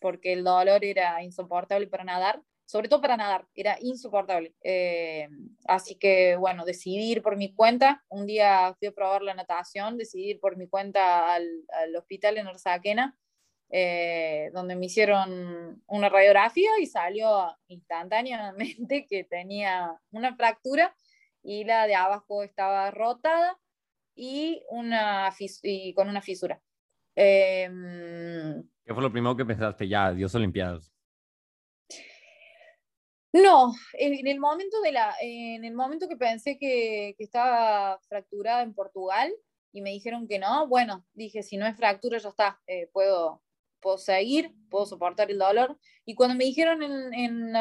porque el dolor era insoportable para nadar, sobre todo para nadar, era insoportable. Eh, así que, bueno, decidí ir por mi cuenta. Un día fui a probar la natación, decidí ir por mi cuenta al, al hospital en Arzaquena eh, donde me hicieron una radiografía y salió instantáneamente que tenía una fractura y la de abajo estaba rotada y, una y con una fisura. Eh, ¿Qué fue lo primero que pensaste? Ya, Dios Olimpiadas. No, en el momento, de la, en el momento que pensé que, que estaba fracturada en Portugal y me dijeron que no, bueno, dije, si no es fractura ya está, eh, puedo, puedo seguir, puedo soportar el dolor. Y cuando me dijeron en, en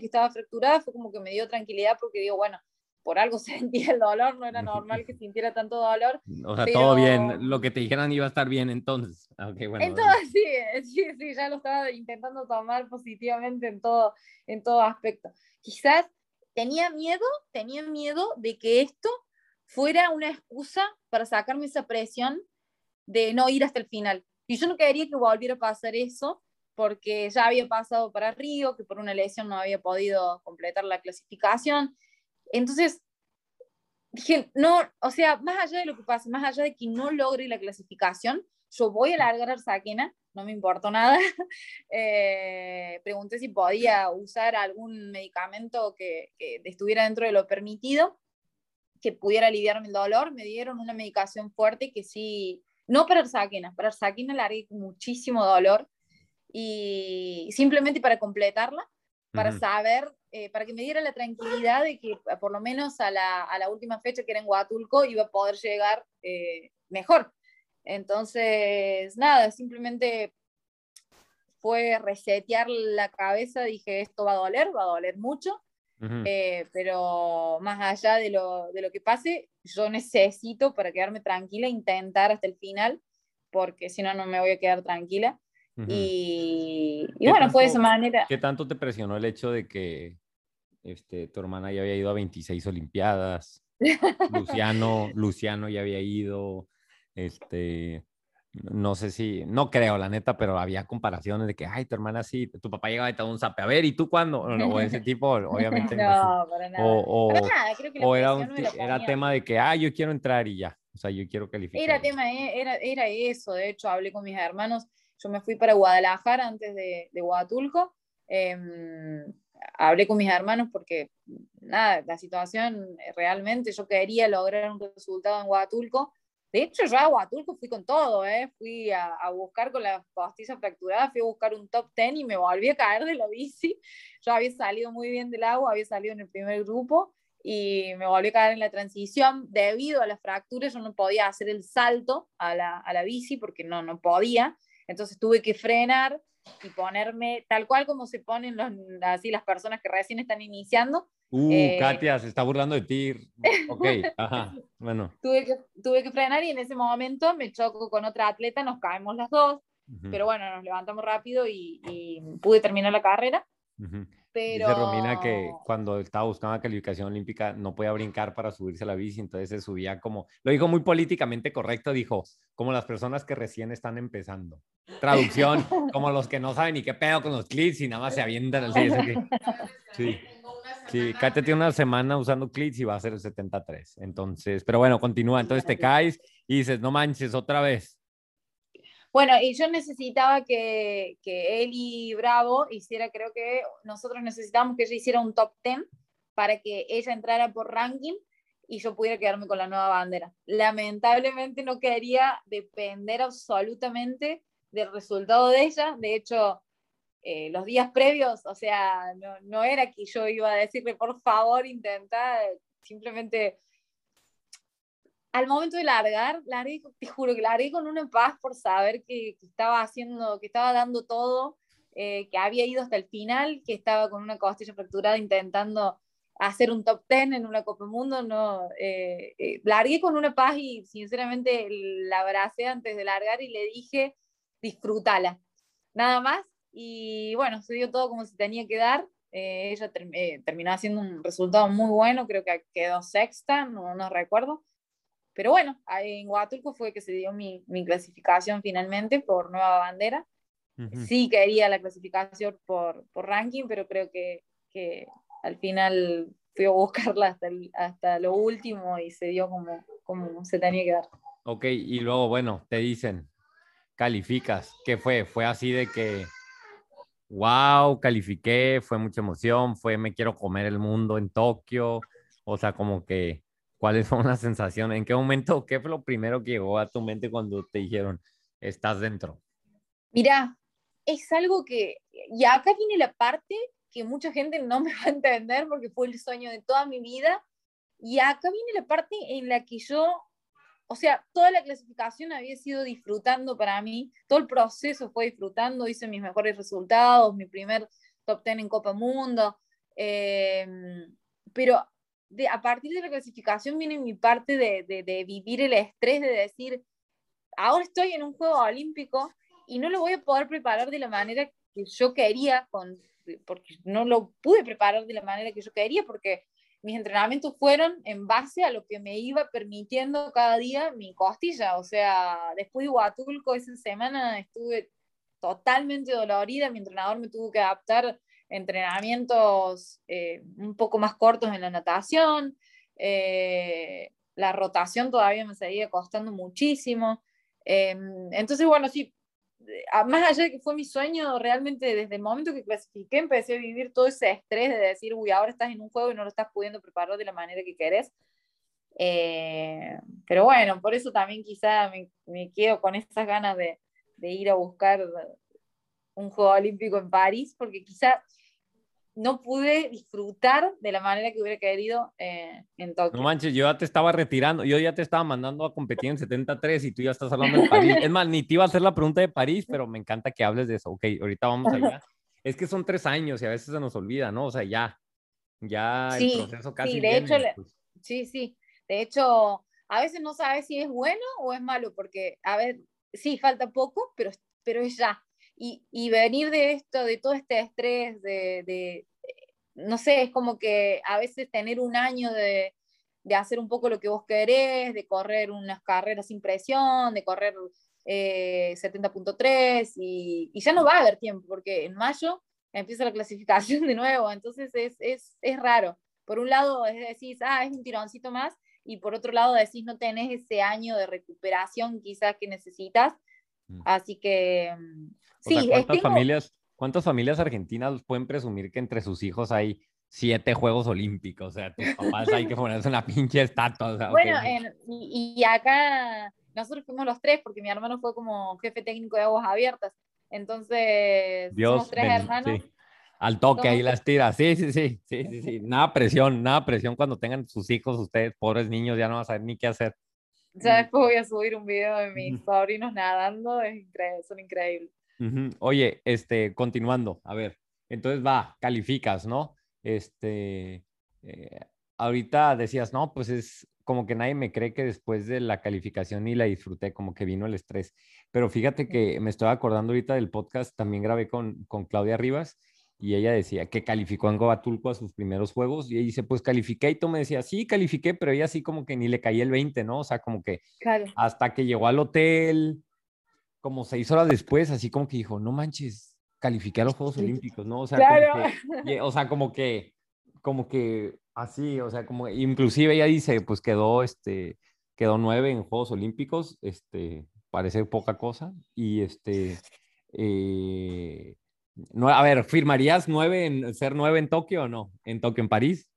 que estaba fracturada, fue como que me dio tranquilidad porque digo, bueno, por algo sentía el dolor, no era normal que sintiera tanto dolor. O sea, todo bien, lo que te dijeran iba a estar bien entonces. Okay, bueno, entonces, sí, sí, sí, ya lo estaba intentando tomar positivamente en todo, en todo aspecto. Quizás tenía miedo, tenía miedo de que esto fuera una excusa para sacarme esa presión de no ir hasta el final. Y yo no quería que volviera a pasar eso, porque ya había pasado para Río, que por una lesión no había podido completar la clasificación. Entonces, dije, no, o sea, más allá de lo que pase, más allá de que no logre la clasificación, yo voy a largar Arsaquena, no me importó nada. eh, pregunté si podía usar algún medicamento que, que estuviera dentro de lo permitido, que pudiera aliviarme el dolor. Me dieron una medicación fuerte que sí no para Arsaquena, para Arsaquena largué muchísimo dolor y simplemente para completarla, para saber, eh, para que me diera la tranquilidad de que eh, por lo menos a la, a la última fecha que era en Huatulco iba a poder llegar eh, mejor. Entonces, nada, simplemente fue resetear la cabeza, dije, esto va a doler, va a doler mucho, eh, pero más allá de lo, de lo que pase, yo necesito para quedarme tranquila intentar hasta el final, porque si no, no me voy a quedar tranquila. Y, y bueno, fue de esa manera. ¿Qué tanto te presionó el hecho de que este, tu hermana ya había ido a 26 Olimpiadas? Luciano, Luciano ya había ido, este, no sé si, no creo la neta, pero había comparaciones de que, ay, tu hermana sí, tu papá llegaba y te un zape, a ver, ¿y tú cuándo? O, ese tipo, obviamente. no, para nada. O, para nada. Creo que la o era, un, era tema de que, ah, yo quiero entrar y ya, o sea, yo quiero calificar. Era tema, eh, era, era eso, de hecho hablé con mis hermanos, yo me fui para Guadalajara antes de, de Huatulco, em, hablé con mis hermanos porque, nada, la situación eh, realmente, yo quería lograr un resultado en Huatulco, de hecho yo a Huatulco fui con todo, eh, fui a, a buscar con las costillas fracturadas, fui a buscar un top 10 y me volví a caer de la bici, yo había salido muy bien del agua, había salido en el primer grupo, y me volví a caer en la transición. Debido a las fracturas, yo no podía hacer el salto a la, a la bici porque no, no podía. Entonces tuve que frenar y ponerme tal cual como se ponen los, así las personas que recién están iniciando. Uh, eh, Katia, se está burlando de ti. Ok, ajá, bueno. Tuve que, tuve que frenar y en ese momento me choco con otra atleta, nos caemos las dos, ujú, pero bueno, nos levantamos rápido y, y pude terminar la carrera. ujú. Pero... Dice Romina que cuando estaba buscando la calificación olímpica no podía brincar para subirse a la bici, entonces se subía como, lo dijo muy políticamente correcto, dijo, como las personas que recién están empezando. Traducción, como los que no saben ni qué pedo con los clips y nada más se avientan así. que- Sí, sí, Katia tiene una semana usando clips y va a ser el 73. Entonces, pero bueno, continúa. Entonces te caes y dices, no manches, otra vez. Bueno, y yo necesitaba que, que Eli Bravo hiciera, creo que nosotros necesitábamos que ella hiciera un top 10 para que ella entrara por ranking y yo pudiera quedarme con la nueva bandera. Lamentablemente no quería depender absolutamente del resultado de ella. De hecho, eh, los días previos, o sea, no, no, era que yo iba a decirle, por favor, intenta, simplemente al momento de largar, largué, te juro que largué con una paz por saber que, que estaba haciendo, que estaba dando todo, eh, que había ido hasta el final, que estaba con una costilla fracturada intentando hacer un top ten en una Copa Mundo, no, eh, eh, largué con una paz y sinceramente la abracé antes de largar y le dije, disfrútala, nada más, y bueno, se dio todo como se tenía que dar, eh, ella eh, terminó haciendo un resultado muy bueno, creo que quedó sexta, no, no recuerdo, pero bueno, en Huatulco fue que se dio mi, mi clasificación finalmente por nueva bandera, uh -huh. sí quería la clasificación por, por ranking, pero creo que, que al final fui a buscarla hasta, el, hasta lo último y se dio como, como se tenía que dar. Ok, y luego, bueno, te dicen, calificas. ¿Qué fue? Fue así de que, wow, califiqué, fue mucha emoción, fue me quiero comer el mundo en Tokio. O sea, como que, ¿cuáles son las sensaciones? ¿En qué momento, qué fue lo primero que llegó a tu mente cuando te dijeron, estás dentro? Mira, es algo que, y acá viene la parte que mucha gente no me va a entender porque fue el sueño de toda mi vida. Y acá viene la parte en la que yo, o sea, toda la clasificación había sido disfrutando para mí, todo el proceso fue disfrutando, hice mis mejores resultados, mi primer top ten en Copa Mundo, eh, pero de, a partir de la clasificación viene mi parte de, de, vivir el estrés, de decir, ahora estoy en un juego olímpico y no lo voy a poder preparar de la manera que yo quería con porque no lo pude preparar de la manera que yo quería, porque mis entrenamientos fueron en base a lo que me iba permitiendo cada día mi costilla. O sea, después de Huatulco esa semana estuve totalmente dolorida, mi entrenador me tuvo que adaptar entrenamientos eh, un poco más cortos en la natación, eh, la rotación todavía me seguía costando muchísimo. Eh, entonces, bueno, sí, más allá de que fue mi sueño, realmente desde el momento que clasifiqué empecé a vivir todo ese estrés de decir, uy, ahora estás en un juego y no lo estás pudiendo preparar de la manera que querés. Eh, pero bueno, por eso también quizá me, me quedo con esas ganas de, de, ir a buscar un juego olímpico en París, porque quizá no pude disfrutar de la manera que hubiera querido eh, en Tokio. No manches, yo ya te estaba retirando, yo ya te estaba mandando a competir en 73 y tú ya estás hablando de París. Es más, ni te iba a hacer la pregunta de París, pero me encanta que hables de eso. Ok, ahorita vamos allá. Es que son tres años y a veces se nos olvida, ¿no? O sea, ya, ya sí, el proceso casi sí, de viene, hecho, pues. sí, sí. De hecho, a veces no sabes si es bueno o es malo, porque, a ver, sí, falta poco, pero, pero es ya. Y, venir de esto, de todo este estrés, de, no sé, es como que a veces tener un año de, de, hacer un poco lo que vos querés, de correr unas carreras sin presión, de correr eh, 70.3 y, y, ya no va a haber tiempo, porque en mayo empieza la clasificación de nuevo, entonces es, es, es raro. Por un lado decís, ah, es un tironcito más, y por otro lado decís, no tenés ese año de recuperación quizás que necesitas. Mm. Así que, mm, O sí, sea, ¿cuántas, familias, ¿Cuántas familias argentinas pueden presumir que entre sus hijos hay siete Juegos Olímpicos? O sea, tus papás hay que ponerse una pinche estatua. o sea. Bueno, en- y, y acá nosotros fuimos los tres, porque mi hermano fue como jefe técnico de aguas abiertas. Entonces, Dios somos tres hermanos. sí. Al toque ahí las tiras. Sí, sí, sí, sí, sí, sí. Nada presión, nada presión cuando tengan sus hijos, ustedes, pobres niños, ya no van a saber ni qué hacer. Ya después voy a subir un video de mis sobrinos nadando, es increíble, son increíbles. Ujú. Oye, este, continuando, a ver, entonces va, calificas, ¿no? Este, eh, ahorita decías, no, pues es como que nadie me cree que después de la calificación y la disfruté, como que vino el estrés. Pero fíjate que me estoy acordando ahorita del podcast, también grabé con, con Claudia Rivas y ella decía que calificó en Gobatulco a sus primeros juegos y ella dice, pues califiqué y tú me decías, sí, califiqué, pero ella así como que ni le caía el 20, ¿no? O sea, como que Claro. hasta que llegó al hotel, como seis horas después, así como que dijo, no manches, califiqué a los Juegos. Olímpicos, ¿no? O sea, Claro. como que, y- o sea, como que, como que así, o sea, como, inclusive ella dice, pues quedó, este, quedó nueve en Juegos Olímpicos, este, parece poca cosa, y este, eh, no, a ver, ¿firmarías nueve en, ser nueve en Tokio o no? ¿En Tokio, en París?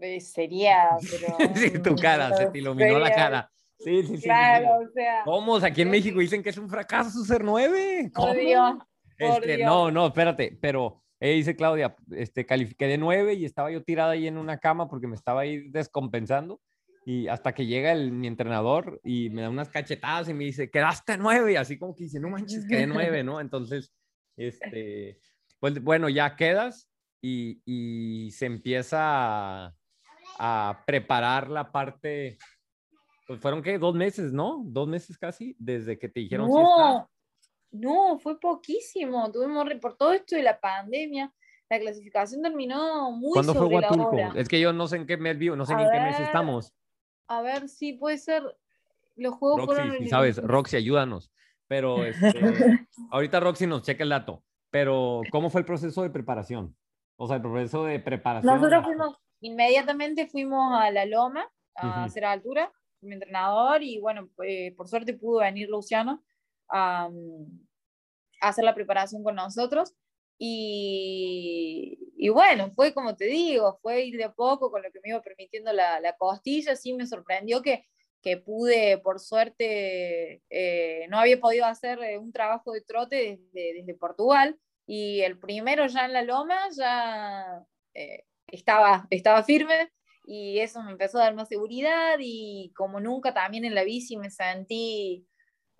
eh, sería, pero... Sí, tu cara, se te iluminó la sería- cara. Sí, sí, sí, sí, sí. Claro, o sea, ¿Cómo? Aquí en México dicen que es un fracaso ser nueve. por ¿Cómo? Dios, por Este, Dios. no, no, espérate, pero ella dice Claudia, este, califiqué de nueve y estaba yo tirada ahí en una cama porque me estaba ahí descompensando y hasta que llega el, mi entrenador y me da unas cachetadas y me dice, quedaste nueve, y así como que dice, no manches, quedé nueve, ¿no? Entonces, este, pues bueno, ya quedas y, y se empieza a, a preparar la parte, pues fueron que dos meses, ¿no? Dos meses casi, desde que te dijeron. No, no, fue poquísimo. Tuvimos por todo esto de la pandemia. La clasificación terminó muy ¿Cuándo fue sobre la Huatulco? hora. Es que yo no sé en qué mes vivo, no sé A ni en qué mes estamos. A ver si puede ser. Los juegos fueron. Roxy, el- sabes, Roxy, ayúdanos. Pero este, ahorita Roxy nos checa el dato. Pero, ¿cómo fue el proceso de preparación? O sea, el proceso de preparación. Nosotros fuimos, inmediatamente fuimos a la Loma a Ujú. hacer altura, mi entrenador, y bueno, eh, por suerte pudo venir Luciano a, a hacer la preparación con nosotros. Y, y bueno, fue como te digo, fue ir de a poco con lo que me iba permitiendo la, la costilla. Sí me sorprendió que, que pude, por suerte, eh, no había podido hacer eh, un trabajo de trote desde, desde Portugal. Y el primero ya en la loma ya eh, estaba, estaba firme y eso me empezó a dar más seguridad y como nunca también en la bici me sentí,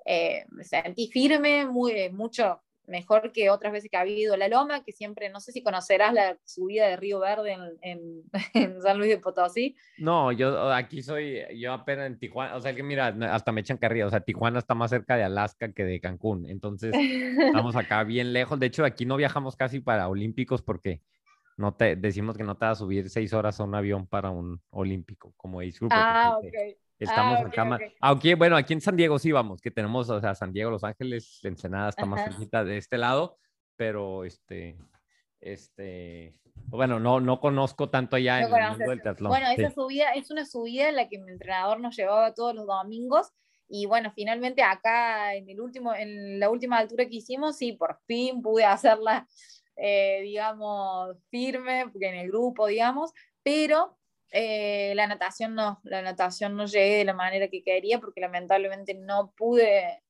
eh, me sentí firme, muy, mucho mejor que otras veces que ha habido la loma, que siempre, no sé si conocerás la subida de Río Verde en, en, en San Luis de Potosí. No, yo aquí soy, yo apenas en Tijuana, o sea, que mira, hasta me echan carrilla, o sea, Tijuana está más cerca de Alaska que de Cancún, entonces estamos acá bien lejos. De hecho, aquí no viajamos casi para olímpicos porque no te decimos que no te vas a subir seis horas a un avión para un olímpico, como dice ah, ok. Estamos Ah, ok, acá más. ok. Aunque, bueno, aquí en San Diego sí vamos, que tenemos, o sea, San Diego, Los Ángeles, Ensenada está más cerquita de este lado, pero este, este, bueno, no, no conozco tanto allá No en el conoces. mundo del triatlón. Bueno, Sí. esa subida es una subida en la que mi entrenador nos llevaba todos los domingos. Y bueno, finalmente acá en, el último, en la última altura que hicimos, sí, por fin pude hacerla, eh, digamos, firme, porque en el grupo, digamos, pero eh, la natación no, la natación no llegué de la manera que quería, porque lamentablemente no pude,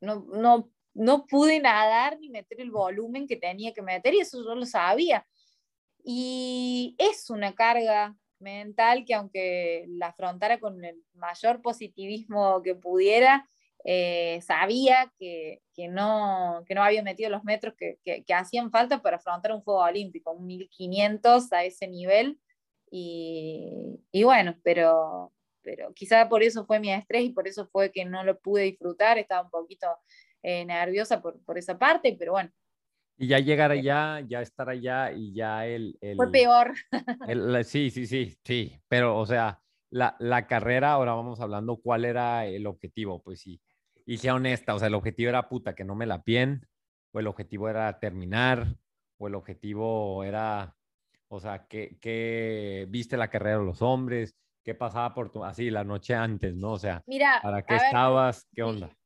no, no, no pude nadar ni meter el volumen que tenía que meter, y eso yo lo sabía. Y es una carga mental que aunque la afrontara con el mayor positivismo que pudiera, eh, sabía que, que, no, que no había metido los metros que, que, que hacían falta para afrontar un juego olímpico, un 1500 a ese nivel. Y, y bueno, pero, pero quizá por eso fue mi estrés y por eso fue que no lo pude disfrutar, estaba un poquito eh, nerviosa por, por esa parte, pero bueno, Y ya llegar allá, ya estar allá y ya el... el fue peor. el- la- sí, sí, sí, sí, pero o sea, la, la carrera, ahora vamos hablando cuál era el objetivo, pues sí, y sea honesta, o sea, el objetivo era puta, que no me la pien, o el objetivo era terminar, o el objetivo era, o sea, que, que viste la carrera de los hombres, qué pasaba por tu, así, la noche antes, ¿no? O sea, Mira, ¿para qué ver, estabas? ¿Qué sí. onda?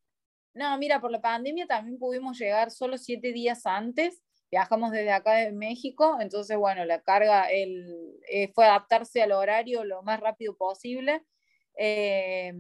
No, mira, por la pandemia también pudimos llegar solo siete días antes. Viajamos desde acá de México, entonces, bueno, la carga el, eh, fue adaptarse al horario lo más rápido posible. Eh,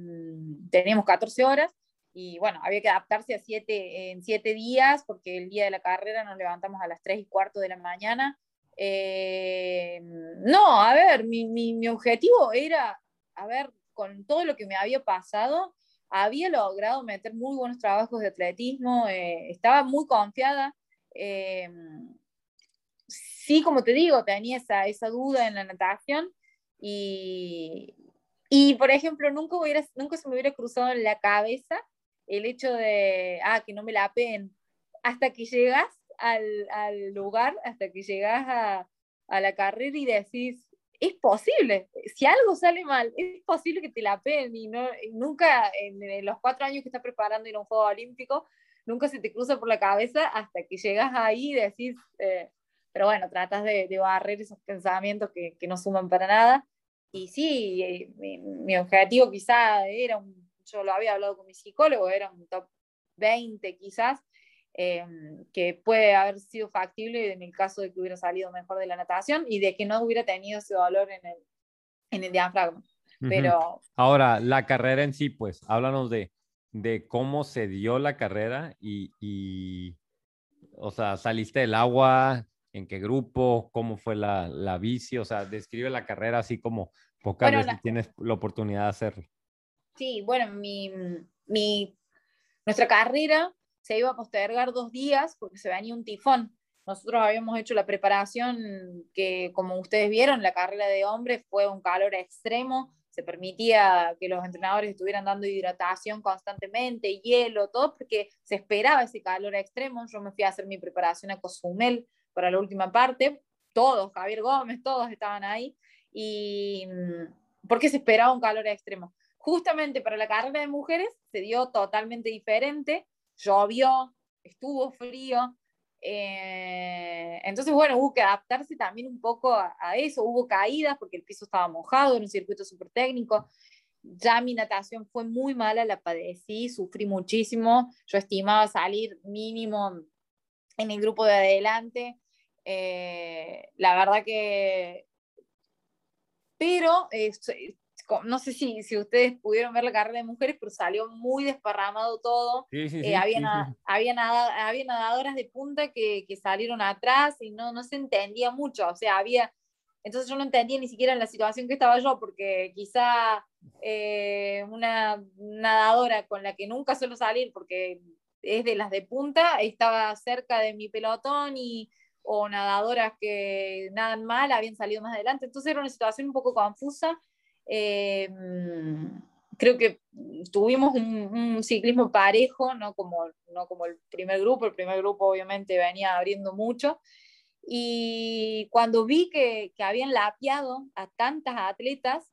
teníamos 14 horas y, bueno, había que adaptarse a siete, en siete días porque el día de la carrera nos levantamos a las 3 y cuarto de la mañana. Eh, no, a ver, mi, mi, objetivo era, a ver, con todo lo que me había pasado, había logrado meter muy buenos trabajos de atletismo, eh, estaba muy confiada. eh, sí, como te digo, tenía esa, esa duda en la natación y, y, por ejemplo, nunca, hubiera, nunca se me hubiera cruzado en la cabeza el hecho de, ah, que no me la peen, hasta que llegas al, al lugar, hasta que llegas a, a la carrera y decís, es posible, si algo sale mal, es posible que te la peguen y, no, nunca en, en, los cuatro años que estás preparando ir a un juego olímpico, nunca se te cruza por la cabeza hasta que llegas ahí y decís, eh, pero bueno, tratas de, de barrer esos pensamientos que, que, no suman para nada. Y sí, eh, mi, mi, objetivo quizá era, un, yo lo había hablado con mi psicólogo, era un top 20 quizás, em, que puede haber sido factible en el caso de que hubiera salido mejor de la natación y de que no hubiera tenido ese dolor en el, en el diafragma. Pero... Ahora, la carrera en sí, pues, háblanos de, de cómo se dio la carrera y, y, o sea, saliste del agua, en qué grupo, cómo fue la, la bici, o sea, describe la carrera así como pocas veces tienes la oportunidad de hacerlo. Sí, bueno, mi, mi, nuestra carrera se iba a postergar dos días porque se venía un tifón. Nosotros habíamos hecho la preparación que, como ustedes vieron, la carrera de hombres fue un calor extremo, se permitía que los entrenadores estuvieran dando hidratación constantemente, hielo, todo, porque se esperaba ese calor extremo. Yo me fui a hacer mi preparación a Cozumel para la última parte, todos, Javier Gómez, todos estaban ahí, y mm, porque se esperaba un calor extremo. Justamente para la carrera de mujeres se dio totalmente diferente, llovió, estuvo frío, eh, entonces, bueno, hubo que adaptarse también un poco a, eso. Hubo caídas porque el piso estaba mojado, en un circuito súper técnico. Ya mi natación fue muy mala, la padecí, sufrí muchísimo. Yo estimaba salir mínimo en el grupo de adelante. Eh, la verdad que... Pero eh, no sé si, si ustedes pudieron ver la carrera de mujeres, pero salió muy desparramado todo. Eh, había, había, había, nadadoras de punta que, que, salieron atrás y no, no se entendía mucho. O sea, había. Entonces yo no entendía ni siquiera en la situación que estaba yo, porque quizá eh, una nadadora con la que nunca suelo salir, porque es de las de punta, estaba cerca de mi pelotón y o nadadoras que nadan mal habían salido más adelante. Entonces era una situación un poco confusa eh, creo que tuvimos un, ciclismo parejo, no como, no como el primer grupo, el primer grupo obviamente venía abriendo mucho. Y cuando vi que, que habían lapiado a tantas atletas,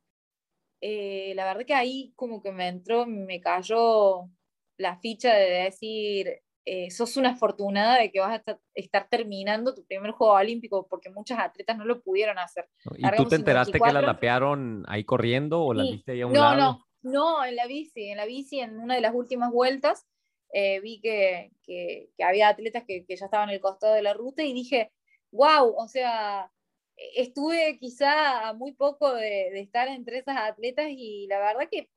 eh, la verdad que ahí como que me entró, me cayó la ficha de decir, eh, sos una afortunada de que vas a estar, terminando tu primer juego olímpico, porque muchas atletas no lo pudieron hacer. ¿Y tú te enteraste que la lapearon ahí corriendo o la viste ahí a un no, lado? No, no, en la bici, en la bici, en una de las últimas vueltas, eh, vi que, que, había atletas que, que, ya estaban en el costado de la ruta y dije, wow, o sea, estuve quizá muy poco de, de estar entre esas atletas y la verdad que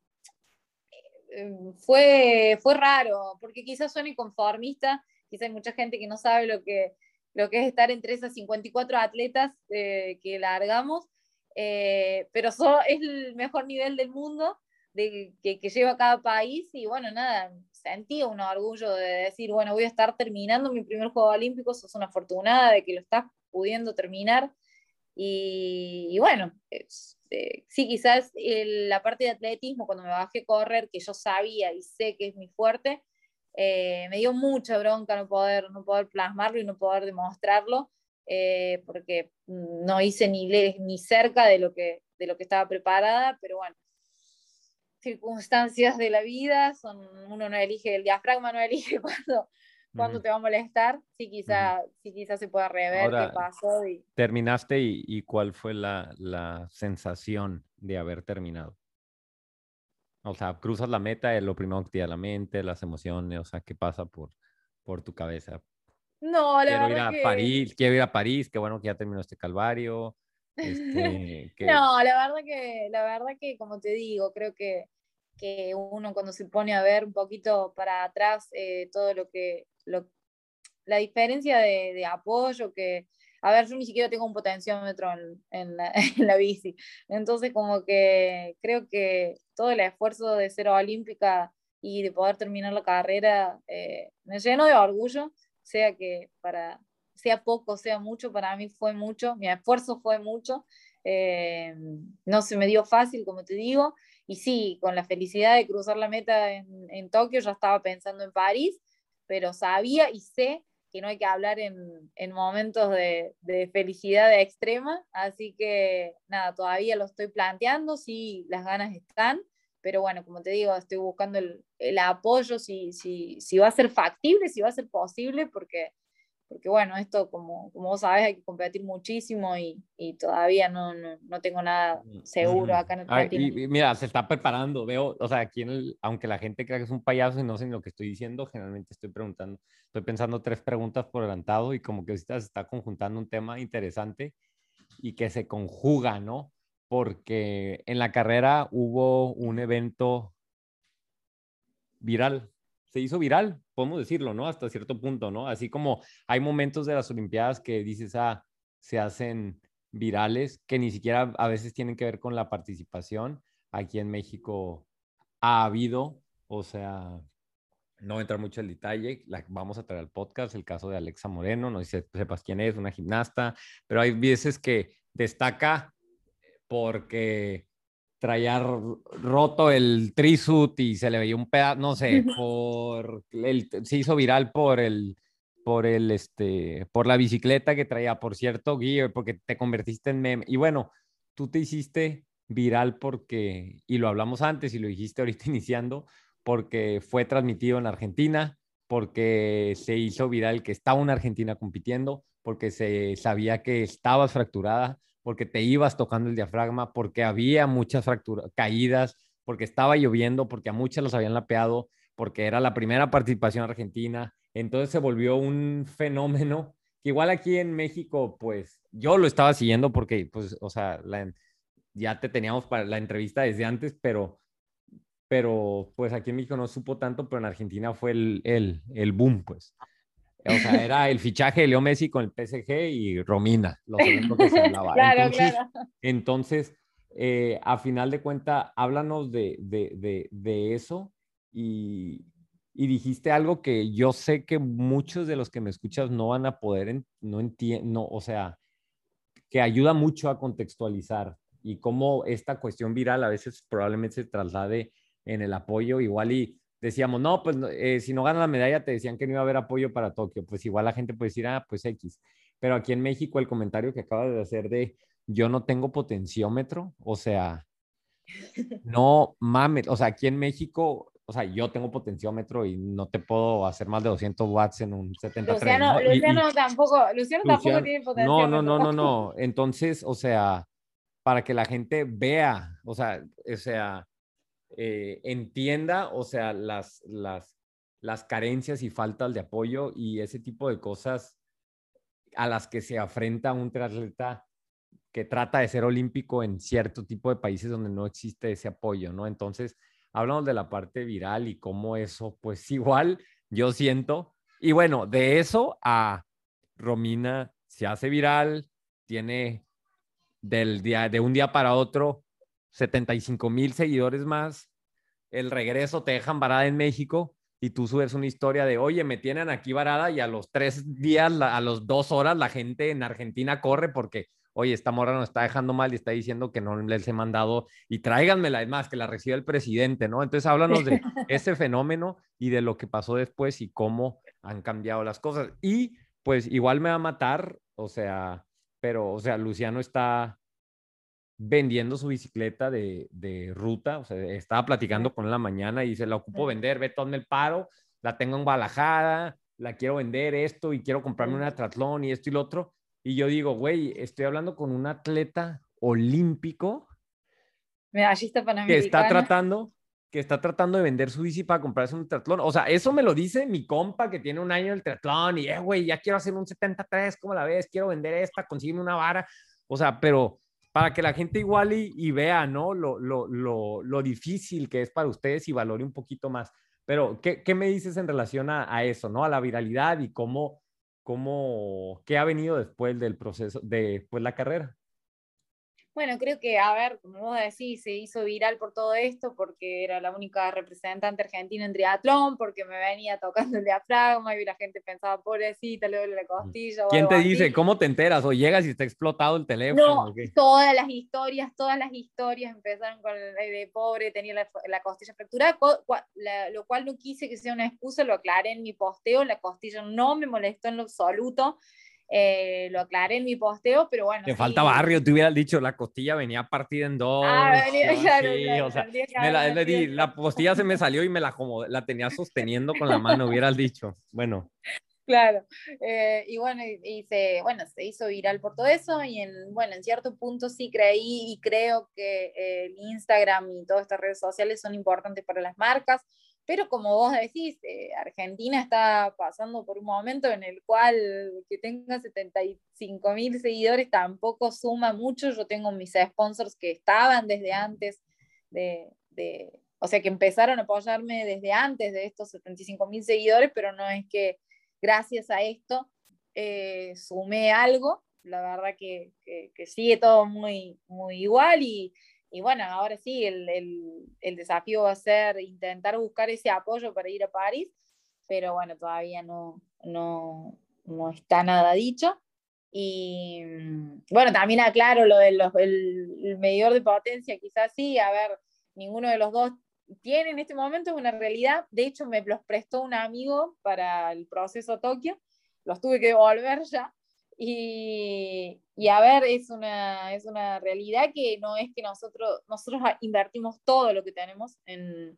fue, fue raro, porque quizás suene conformista, quizás hay mucha gente que no sabe lo que, lo que es estar entre esas 54 atletas eh, que largamos, eh, pero so, es el mejor nivel del mundo de, que, que lleva cada país y bueno, nada, sentí un orgullo de decir, bueno, voy a estar terminando mi primer Juego Olímpico, sos una afortunada de que lo estás pudiendo terminar. Y, y bueno, este, sí, quizás la parte de atletismo, cuando me bajé a correr, que yo sabía y sé que es mi fuerte, eh, me dio mucha bronca no poder, no poder plasmarlo y no poder demostrarlo, eh, porque no hice ni, ni cerca de lo, que, de lo que estaba preparada, pero bueno, circunstancias de la vida, son, uno no elige, el diafragma no elige cuando, cuándo te va a molestar, sí quizá, quizá se pueda rever qué pasó. Y... ¿Terminaste y, cuál fue la, la, sensación de haber terminado? O sea, cruzas la meta, lo primero que te da la mente, las emociones, o sea, ¿qué pasa por, por tu cabeza? No, la quiero ir a París, quiero ir a París, qué bueno que ya terminó este calvario. Este, No, la verdad que, la verdad que, como te digo, creo que, que uno cuando se pone a ver un poquito para atrás eh, todo lo que, la diferencia de, apoyo que, a ver, yo ni siquiera tengo un potenciómetro en, la, bici, entonces como que creo que todo el esfuerzo de ser olímpica y de poder terminar la carrera eh, me lleno de orgullo, sea que para, sea poco, sea mucho, para mí fue mucho, mi esfuerzo fue mucho, eh, no se me dio fácil, como te digo, y sí, con la felicidad de cruzar la meta en, en Tokio, ya estaba pensando en París, pero sabía y sé que no hay que hablar en, en momentos de, de, felicidad extrema, así que nada, todavía lo estoy planteando, sí, las ganas están, pero bueno, como te digo, estoy buscando el, el apoyo, si, si, si, va a ser factible, si va a ser posible, porque porque bueno, esto como, como vos sabés hay que competir muchísimo y, y todavía no, no, no, tengo nada seguro acá en Argentina. Y, y, mira, se está preparando, veo, o sea, aquí en el, aunque la gente crea que es un payaso y no sé lo que estoy diciendo, generalmente estoy preguntando, estoy pensando tres preguntas por adelantado y como que se está conjuntando un tema interesante y que se conjuga, ¿no? Porque en la carrera hubo un evento viral, se hizo viral, podemos decirlo, ¿no? Hasta cierto punto, ¿no? Así como hay momentos de las Olimpiadas que dices, ah, se hacen virales, que ni siquiera a veces tienen que ver con la participación. Aquí en México ha habido, o sea, no entrar mucho en detalle, vamos a traer al podcast el caso de Alexa Moreno, no sé si sepas quién es, una gimnasta, pero hay veces que destaca porque traía roto el trisuit y se le veía un pedazo, no sé, por el, se hizo viral por el por el este por la bicicleta que traía, por cierto, Guille, porque te convertiste en meme. Y bueno, tú te hiciste viral porque y lo hablamos antes y lo dijiste ahorita iniciando porque fue transmitido en Argentina, porque se hizo viral que estaba una Argentina compitiendo, porque se sabía que estabas fracturada, porque te ibas tocando el diafragma, porque había muchas fracturas, caídas, porque estaba lloviendo, porque a muchas los habían lapeado, porque era la primera participación argentina. Entonces se volvió un fenómeno que igual aquí en México, pues yo lo estaba siguiendo porque, pues, o sea, ya te teníamos para la entrevista desde antes, pero, pero pues aquí en México no supo tanto, pero en Argentina fue el, el, el boom, pues. O sea, era el fichaje de Leo Messi con el PSG y Romina, lo que se hablaba. claro, entonces, claro. entonces eh, a final de cuenta, háblanos de, de, de, de eso y, y, dijiste algo que yo sé que muchos de los que me escuchas no van a poder, no entiendo, no, o sea, que ayuda mucho a contextualizar y cómo esta cuestión viral a veces probablemente se traslade en el apoyo, igual y decíamos, no, pues eh, si no gana la medalla te decían que no iba a haber apoyo para Tokio, pues igual la gente puede decir, ah, pues X. Pero aquí en México el comentario que acaba de hacer de yo no tengo potenciómetro, o sea, no mames, o sea, aquí en México, o sea, yo tengo potenciómetro y no te puedo hacer más de 200 watts en un 73. Luciano, ¿no? Luciano y, y, tampoco, Luciano, Luciano tampoco tiene potenciómetro. No, no, no, no, no. Entonces, o sea, para que la gente vea, o sea, o sea, eh, entienda, o sea, las, las, las carencias y faltas de apoyo y ese tipo de cosas a las que se afrenta un triatleta que trata de ser olímpico en cierto tipo de países donde no existe ese apoyo, ¿no? Entonces, hablamos de la parte viral y cómo eso, pues igual yo siento, y bueno, de eso a Romina se hace viral, tiene del día, de un día para otro 75 mil seguidores más, el regreso te dejan varada en México y tú subes una historia de, oye, me tienen aquí varada y a los tres días, a los dos horas, la gente en Argentina corre porque, oye, esta morra nos está dejando mal y está diciendo que no les he mandado y tráiganmela, es más, que la reciba el presidente, ¿no? Entonces háblanos de ese fenómeno y de lo que pasó después y cómo han cambiado las cosas. Y pues igual me va a matar, o sea, pero, o sea, Luciano está vendiendo su bicicleta de, de, ruta, o sea, estaba platicando con él la mañana y dice, la ocupo vender, ve todo el paro, la tengo en Guadalajara, la quiero vender esto y quiero comprarme una triatlón y esto y lo otro. Y yo digo, güey, estoy hablando con un atleta olímpico medallista que está tratando que está tratando de vender su bici para comprarse un triatlón. O sea, eso me lo dice mi compa que tiene un año el triatlón y, eh, güey, ya quiero hacer un 73, ¿cómo la ves? Quiero vender esta, consígueme una vara. O sea, pero para que la gente igual y, vea, ¿no? Lo, difícil que es para ustedes y valore un poquito más. Pero, ¿qué, me dices en relación a, a, eso, ¿no? A la viralidad y cómo, cómo, qué ha venido después del proceso, de pues, la carrera. Bueno, creo que, a ver, como vos decís, se hizo viral por todo esto porque era la única representante argentina en triatlón, porque me venía tocando el diafragma y la gente pensaba, pobrecita, le duele la costilla. ¿Quién te dice? Así. ¿Cómo te enteras? ¿O llegas y está explotado el teléfono? No, todas las historias, todas las historias empezaron con el de pobre, tenía la, la costilla fracturada, la, lo cual no quise que sea una excusa, lo aclaré en mi posteo, la costilla no me molestó en lo absoluto. Eh, lo aclaré en mi posteo, pero bueno. Te sí. falta barrio, te hubieras dicho, la costilla venía partida en dos. Ah, venía, sí, claro, sí, claro, o sea, tendría que me la, di, la costilla se me salió y me la, como, la tenía sosteniendo con la mano, hubieras dicho. Bueno, Claro, eh, y bueno, y, se, bueno, se hizo viral por todo eso y en, bueno, en cierto punto sí creí y creo que el Instagram y todas estas redes sociales son importantes para las marcas, pero como vos decís, eh, Argentina está pasando por un momento en el cual que tenga 75 mil seguidores tampoco suma mucho, yo tengo mis sponsors que estaban desde antes de, de o sea, que empezaron a apoyarme desde antes de estos 75 mil seguidores, pero no es que gracias a esto eh, sumé algo. La verdad que, que, sigue todo muy, muy igual y, y bueno, ahora sí, el, el, el, desafío va a ser intentar buscar ese apoyo para ir a París, pero bueno, todavía no, no, no está nada dicho. Y bueno, también aclaro lo del el medidor de potencia, quizás sí, a ver, ninguno de los dos tiene en este momento es una realidad. De hecho, me los prestó un amigo para el proceso Tokio. Los tuve que devolver ya. Y, y, a ver, es una, es una realidad que no es que nosotros, nosotros invertimos todo lo que tenemos en,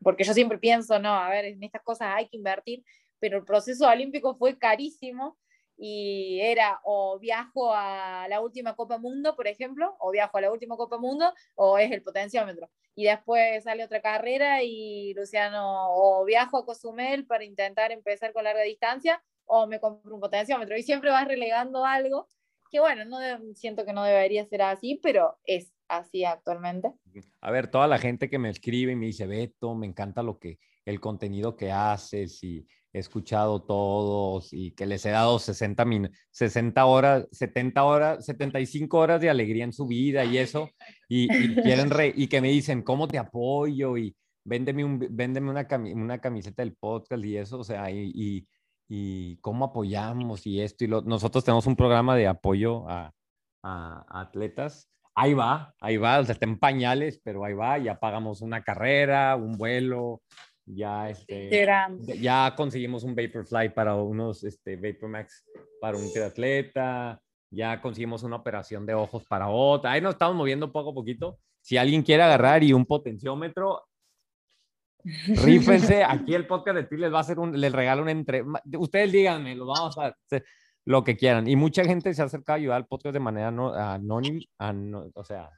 porque yo siempre pienso, no, a ver, en estas cosas hay que invertir, pero el proceso olímpico fue carísimo y era o viajo a la última Copa Mundo, por ejemplo, o viajo a la última Copa Mundo, o es el potenciómetro. Y después sale otra carrera y Luciano, o viajo a Cozumel para intentar empezar con larga distancia, o me compro un potenciómetro. Y siempre vas relegando algo que, bueno, no siento que no debería ser así, pero es así actualmente. A ver, toda la gente que me escribe y me dice, Beto, me encanta lo que, el contenido que haces y he escuchado todos y que les he dado 60, 60 horas, 70 horas, 75 horas de alegría en su vida y eso, y, quieren y que me dicen, ¿cómo te apoyo? Y véndeme, un, véndeme una, una camiseta del podcast y eso, o sea, y, y, cómo apoyamos y esto. Y nosotros tenemos un programa de apoyo a, a, atletas. Ahí va, ahí va, o sea, está en pañales, pero ahí va, ya pagamos una carrera, un vuelo, ya, este, ya conseguimos un Vaporfly para unos este, Vapormax para un triatleta. Ya conseguimos una operación de ojos para otra. Ahí nos estamos moviendo poco a poquito. Si alguien quiere agarrar y un potenciómetro, rífense. Aquí el podcast de ti les va a hacer un, les regalo un entre. Ustedes díganme, lo vamos a hacer lo que quieran. Y mucha gente se ha acercado a ayudar al podcast de manera no, anónima, o sea,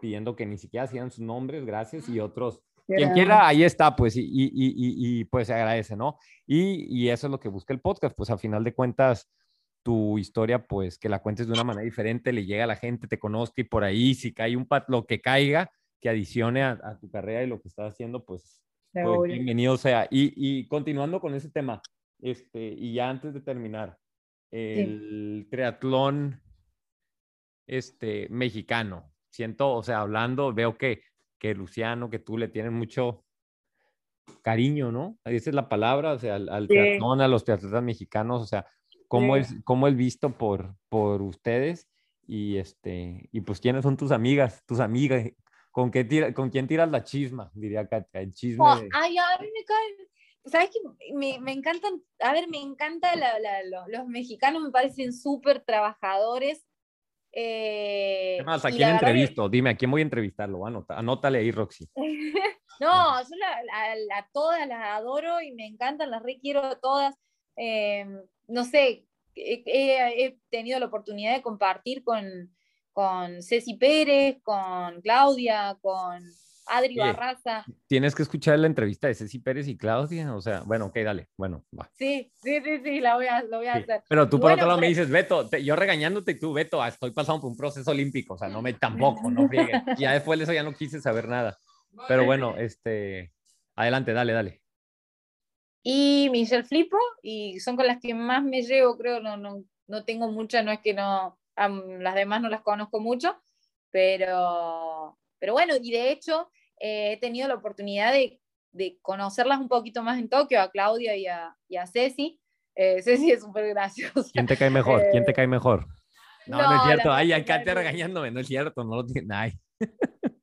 pidiendo que ni siquiera hacían sus nombres, gracias, y otros quien quiera, ahí está, pues, y, y, y, y pues se agradece, ¿no? Y, eso es lo que busca el podcast, pues a final de cuentas, tu historia, pues que la cuentes de una manera diferente, le llega a la gente, te conozca y por ahí, si cae un pat, lo que caiga, que adicione a, tu carrera y lo que estás haciendo, pues, pues bienvenido sea. Y, continuando con ese tema, este, y ya antes de terminar, el triatlón este, mexicano, siento, o sea, hablando, veo que que Luciano, que tú le tienes mucho cariño, ¿no? Esa es la palabra, o sea, al, al a los teatristas mexicanos, o sea, cómo, es, cómo es visto por, por ustedes y, este, y pues quiénes son tus amigas, tus amigas, con, qué tira, con quién tiras la chisma, diría Katia, el chisme. Oh, ay, a mí me cae, ¿sabes qué? Me, me, encantan, a ver, me encanta los, los mexicanos, me parecen súper trabajadores, eh, más? ¿A quién entrevisto? Dime, ¿a quién voy a entrevistarlo? Anota, anótale ahí, Roxy. no, yo a todas las adoro y me encantan, las requiero todas. Eh, no sé, he, tenido la oportunidad de compartir con, con Ceci Pérez, con Claudia, con Adri Barraza. Tienes que escuchar la entrevista de Ceci Pérez y Claudia, o sea, bueno, ok, dale, bueno, va. Sí, sí, sí, sí, la voy a, lo voy a hacer. Pero tú por otro lado me dices, Beto, yo regañándote y tú, Beto, ah, estoy pasando por un proceso olímpico, o sea, no me tampoco, no friegues. ya después de eso ya no quise saber nada. Pero bueno, este, adelante, dale, dale. Y Michelle Flipo, y son con las que más me llevo, creo, no, no, no tengo muchas, no es que no, las demás no las conozco mucho, pero, pero bueno, y de hecho, eh, he tenido la oportunidad de, de, conocerlas un poquito más en Tokio, a Claudia y a, y a Ceci. Eh, Ceci es súper graciosa. ¿Quién te cae mejor? ¿Quién te eh, cae mejor? No, no, es cierto. Ay, acá te regañándome, no es cierto, no lo tiene. Ay.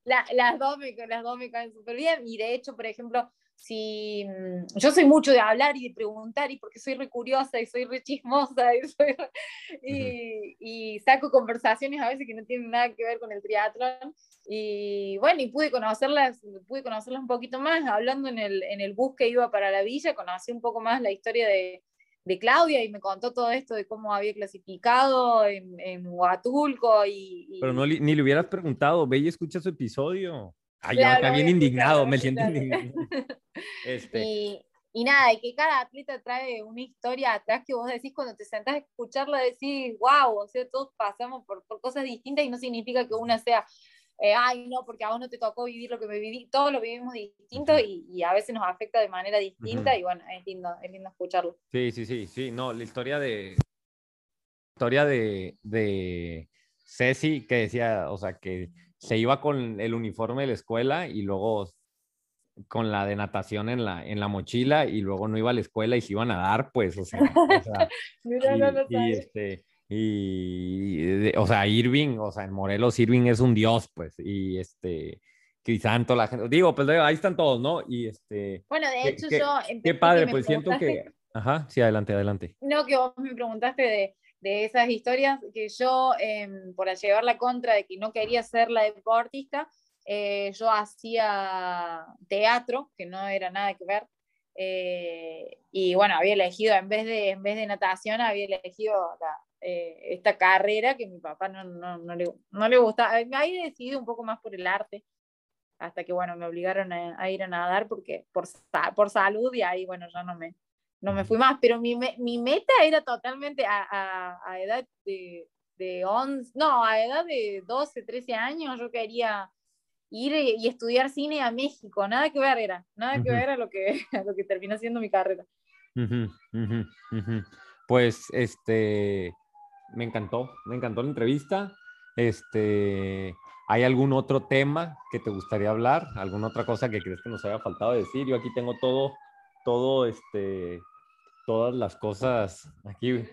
las, dos me, las dos me caen súper bien. Y de hecho, por ejemplo, si mm, yo soy mucho de hablar y de preguntar y porque soy re curiosa y soy re chismosa y, y, y, saco conversaciones a veces que no tienen nada que ver con el triatlón y bueno, y pude conocerlas, pude conocerlas un poquito más, hablando en el, en el bus que iba para la villa, conocí un poco más la historia de, de Claudia y me contó todo esto de cómo había clasificado en, en Huatulco y, y- Pero no, ni le hubieras preguntado, ve y escucha su episodio. Ay, Claro, yo acá bien indignado, me siento indignado. Este, Y, y nada, y que cada atleta trae una historia atrás que vos decís cuando te sentás a escucharla, decís, wow, o sea, todos pasamos por, por cosas distintas y no significa que una sea, eh, ay, no, porque a vos no te tocó vivir lo que me viví, todos lo vivimos distinto y, y a veces nos afecta de manera distinta y bueno, es lindo, es lindo escucharlo. Sí, sí, sí, sí, no, la historia de historia de, de Ceci que decía, o sea, que se iba con el uniforme de la escuela y luego con la de natación en la, en la mochila y luego no iba a la escuela y se iban a dar, pues, o sea, o sea, Mira, y, no lo y, este, y, o sea, Irving, o sea, en Morelos Irving es un dios, pues, y este, Crisanto, la gente, digo, pues ahí están todos, ¿no? Y este, Bueno, de hecho yo... qué padre, pues siento que, ajá, sí, adelante, adelante. No, que vos me preguntaste de, de esas historias, que yo, em, por llevar la contra de que no quería ser la deportista, eh, yo hacía teatro, que no era nada que ver, eh, y bueno, había elegido, en vez de, en vez de natación, había elegido la- eh, esta carrera que mi papá no, no, no le, no le gustaba. Ahí decidí un poco más por el arte, hasta que bueno, me obligaron a, a ir a nadar porque, por, por salud y ahí bueno, ya no me, no me fui más, pero mi, mi meta era totalmente a, a- a edad de, de 11, no, a edad de 12, 13 años, yo quería ir y, estudiar cine a México, nada que ver era, nada que ver a lo que, a lo que terminó siendo mi carrera. Pues este me encantó, me encantó la entrevista. Este, ¿hay algún otro tema que te gustaría hablar? ¿Alguna otra cosa que crees que nos haya faltado decir? Yo aquí tengo todo, todo, este, todas las cosas aquí,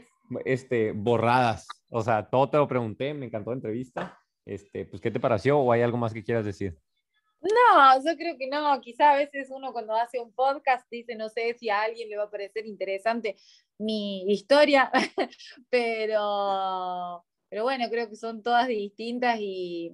este, borradas. O sea, todo te lo pregunté, me encantó la entrevista. Este, pues, ¿qué te pareció o hay algo más que quieras decir? No, yo creo que no, quizá a veces uno cuando hace un podcast dice, no sé si a alguien le va a parecer interesante mi historia, pero, pero bueno, creo que son todas distintas y,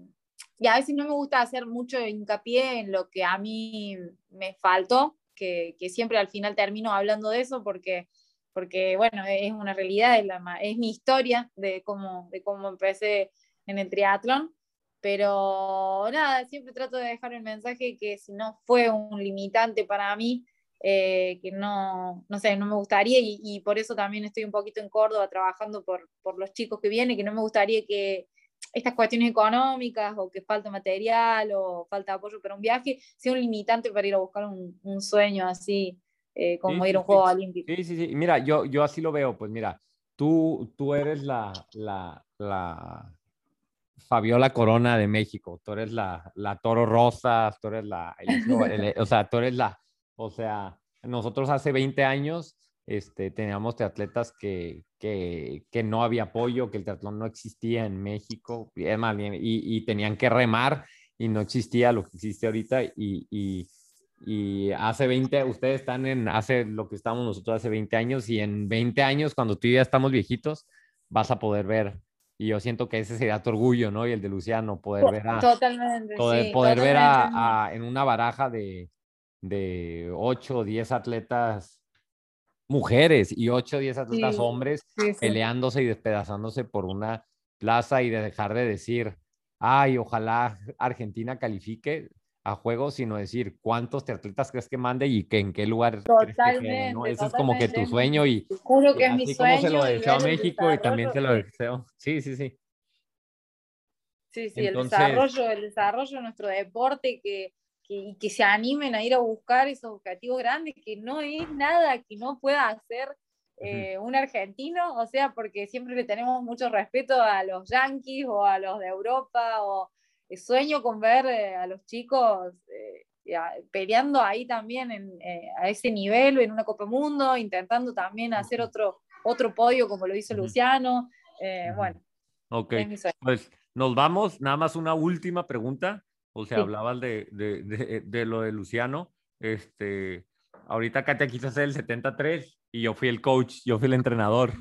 y a veces no me gusta hacer mucho hincapié en lo que a mí me faltó, que, que siempre al final termino hablando de eso porque, porque bueno, es una realidad, es, la es mi historia de cómo, de cómo empecé en el triatlón. Pero nada, siempre trato de dejar el mensaje que si no fue un limitante para mí, eh, que no, no sé, no me gustaría y, y por eso también estoy un poquito en Córdoba trabajando por, por los chicos que vienen, que no me gustaría que estas cuestiones económicas o que falta material o falta apoyo para un viaje sea un limitante para ir a buscar un, un sueño así eh, como Sí, ir a sí, un juego sí. olímpico. Sí, sí, sí. Mira, yo, yo así lo veo. Pues mira, tú, tú eres la, la, la Fabiola Corona de México. Tú eres la, la Toro Rosas, tú eres la, el- el- o sea, tú eres la, o sea, nosotros hace 20 años este, teníamos triatletas que, que, que no había apoyo, que el triatlón no existía en México, y, y, y tenían que remar y no existía lo que existe ahorita y, y, y hace 20, ustedes están en, hace lo que estamos nosotros hace 20 años y en 20 años, cuando tú y ya estamos viejitos, vas a poder ver. Y yo siento que ese sería tu orgullo, ¿no? Y el de Luciano, poder ver a, Totalmente. poder, sí, poder ver totalmente. a, a- en una baraja de, de 8 o 10 atletas mujeres y 8 o 10 atletas Sí, hombres Sí, sí. peleándose y despedazándose por una plaza y de dejar de decir, ay, ojalá Argentina califique a juegos, sino decir cuántos triatletas crees que mande y que en qué lugar crees que ¿no? Totalmente, Ese es como que tu totalmente. sueño y Juro que es mi así como sueño. se lo deseo a México y también se lo deseo. Sí, sí, sí. Sí, sí, Entonces- el desarrollo, el desarrollo de nuestro deporte, que, que, y que se animen a ir a buscar esos objetivos grandes, que no es nada que no pueda hacer eh, un argentino, o sea, porque siempre le tenemos mucho respeto a los yanquis o a los de Europa, o eh, sueño con ver eh, a los chicos eh, peleando ahí también en, eh, a ese nivel, en una Copa Mundo, intentando también hacer otro, otro podio como lo hizo. Luciano. eh. Bueno, Ok, pues nos vamos. Nada más una última pregunta. O sea, Sí. hablabas de, de, de, de lo de Luciano. Este, ahorita Katia quiso hacer el 73 y yo fui el coach, yo fui el entrenador.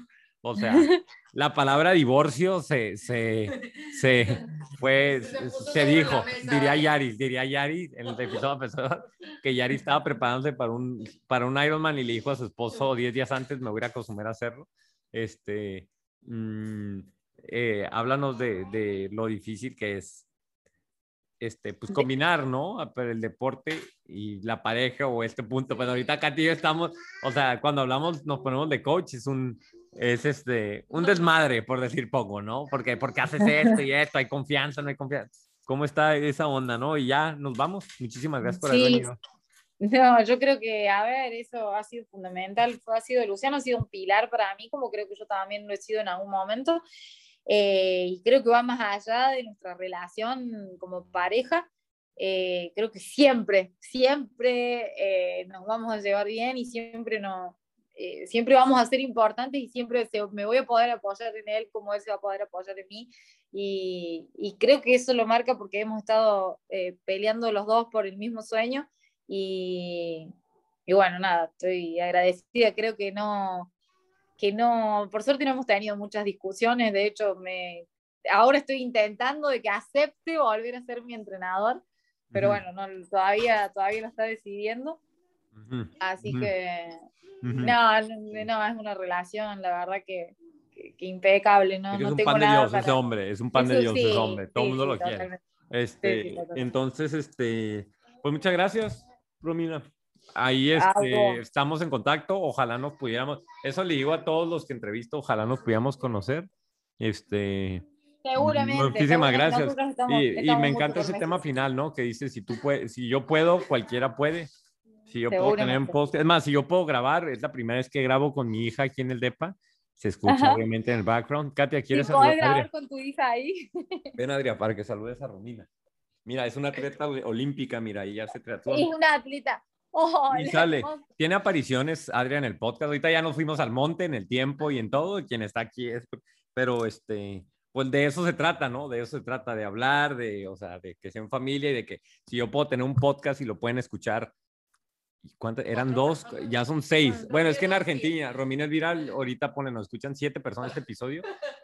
O sea, la palabra divorcio se, se, se, fue, se, dijo, diría Yaris, diría Yaris en el episodio pasado, que Yaris estaba preparándose para un, para un Ironman y le dijo a su esposo 10 días antes, me voy a acostumbrar a hacerlo. Este, mm, eh, háblanos de, de lo difícil que es este, pues combinar, ¿no? El deporte y la pareja o este punto. Pero ahorita Katy y yo estamos, o sea, cuando hablamos, nos ponemos de coach, es un, es este, un desmadre, por decir poco, ¿no? Porque, porque haces esto y esto, hay confianza, no hay confianza. ¿Cómo está esa onda, no? Y ya nos vamos. Muchísimas gracias por haber venido. No, yo creo que, a ver, eso ha sido fundamental, ha sido, Luciano ha sido un pilar para mí, como creo que yo también lo he sido en algún momento. Eh, y creo que va más allá de nuestra relación como pareja. Eh, creo que siempre, siempre eh, nos vamos a llevar bien y siempre, no, siempre vamos a ser importantes y siempre me voy a poder apoyar en él como él se va a poder apoyar en mí. Y, y creo que eso lo marca porque hemos estado peleando los dos por el mismo sueño. Y, y bueno, nada, estoy agradecida. Creo que no, que no, por suerte no hemos tenido muchas discusiones, de hecho, me, ahora estoy intentando de que acepte volver a ser mi entrenador, pero bueno, no, todavía, todavía lo está decidiendo. Así que, no, no, es una relación, la verdad que, que, impecable, ¿no? Es, no un tengo pan de Dios para... ese hombre, es un pan de Dios sí, ese hombre, todo el sí, mundo sí, lo quiere. totalmente. Este, sí, totalmente. entonces, este, pues muchas gracias, Romina. Ahí Ah, este, estamos en contacto, ojalá nos pudiéramos, eso le digo a todos los que entrevisto, ojalá nos pudiéramos conocer. Este, Seguramente. muchísimas seguramente gracias. estamos- y, y estamos me muy encanta ese tema final, ¿no? Que dice, si tú puedes, si yo puedo, cualquiera puede. Si yo puedo tener un post, es más, si yo puedo grabar, es la primera vez que grabo con mi hija aquí en el DEPA, se escucha Ajá. obviamente en el background. Katia, Si ¿quieres podés saludar? grabar Adria? con tu hija ahí. Ven, Adria, para que saludes a Romina. Mira, es una atleta ol- olímpica, mira, y hace triatlón. Es una atleta. Oh, Y sale. Tiene apariciones, Adria, en el podcast. Ahorita ya nos fuimos al monte en el tiempo y en todo. Quien está aquí es, pero este, pues de eso se trata, ¿no? De eso se trata, de hablar, de, o sea, de que sean familia y de que si yo puedo tener un podcast y lo pueden escuchar. ¿Y ¿Cuántas? Eran dos, ya son seis. Bueno, es que en Argentina, Romina es viral, ahorita pone, nos escuchan siete personas este episodio.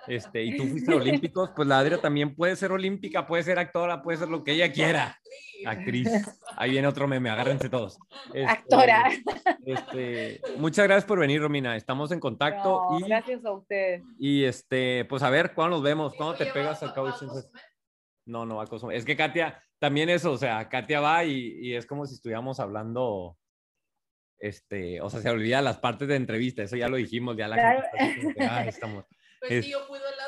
Este, y tú fuiste a Olímpicos, pues la Adria también puede ser olímpica, puede ser actora, puede ser lo que ella quiera. Actriz. Ahí viene otro meme, agárrense todos. Este, Actora. este, muchas gracias por venir, Romina. Estamos en contacto No, y, Gracias a ustedes. y este, pues a ver, ¿cuándo nos vemos? ¿Cuándo te pegas al Cowboy Sensei? No, no va a Cozumel. Es que Katia, también eso, o sea, Katia va y, y es como si estuviéramos hablando, este, o sea, se olvida las partes de entrevista, eso ya lo dijimos, ya la Claro. gente está así como que, "Ay, estamos". Es-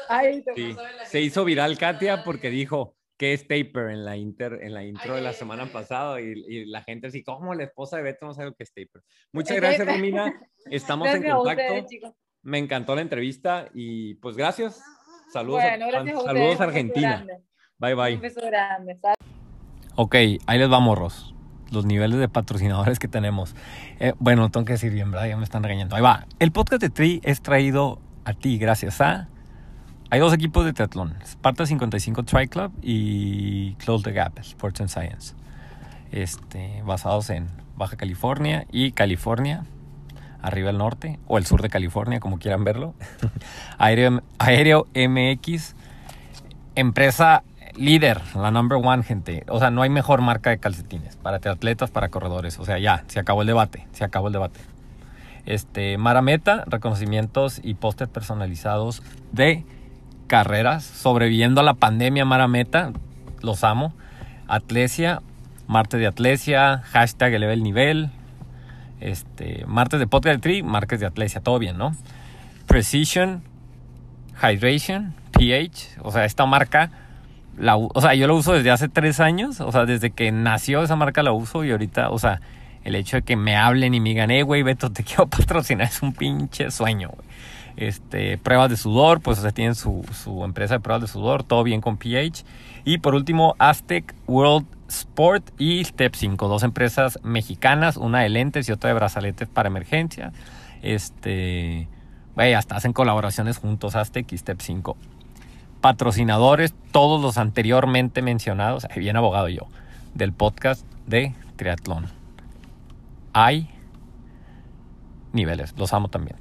Ay, te- Sí, se hizo viral Katia porque dijo que es taper en la, inter, en la intro de la semana pasada y, y la gente así, ¿cómo la esposa de Beto no sabe lo que es taper? Muchas gracias. Romina. Estamos en Gracias contacto. ustedes. Me encantó la entrevista y pues gracias. Saludos, Bueno, a, gracias a saludos a Argentina. Bye bye. Un beso grande. Ok, ahí les va, morros. Los niveles de patrocinadores que tenemos. Eh, bueno, tengo que decir bien, ¿verdad? Ya me están regañando. Ahí va. El podcast de Tri es traído a ti gracias a... Hay dos equipos de triatlón. Sparta 55 Tri Club y Close the Gap, Sports and Science. Este, basados en Baja California y California, arriba al norte, o el sur de California, como quieran verlo. Aéreo, Aéreo MX, empresa líder, la number one, gente. O sea, no hay mejor marca de calcetines para atletas, para corredores. O sea, ya, se acabó el debate, se acabó el debate. Este, Marameta, reconocimientos y pósters personalizados de carreras, sobreviviendo a la pandemia Marameta, los amo. Atlesia, martes de Atlesia, hashtag eleve el nivel, este, martes de podcast martes de Atlesia, todo bien, ¿no? Precision, Hydration, pH, o sea, esta marca, la, o sea, yo la uso desde hace tres años, o sea, desde que nació esa marca la uso y ahorita, o sea, el hecho de que me hablen y me digan, eh, güey, Beto, te quiero patrocinar, es un pinche sueño, güey. Este, pruebas de sudor, pues, o tienen su, su empresa de pruebas de sudor, todo bien con pH. Y por último, Aztec World Sport y Step 5, dos empresas mexicanas, una de lentes y otra de brazaletes para emergencia. Este, güey, hasta hacen colaboraciones juntos, Aztec y Step 5. Patrocinadores, todos los anteriormente mencionados, bien abogado yo, del podcast de triatlón. Hay niveles, los amo también.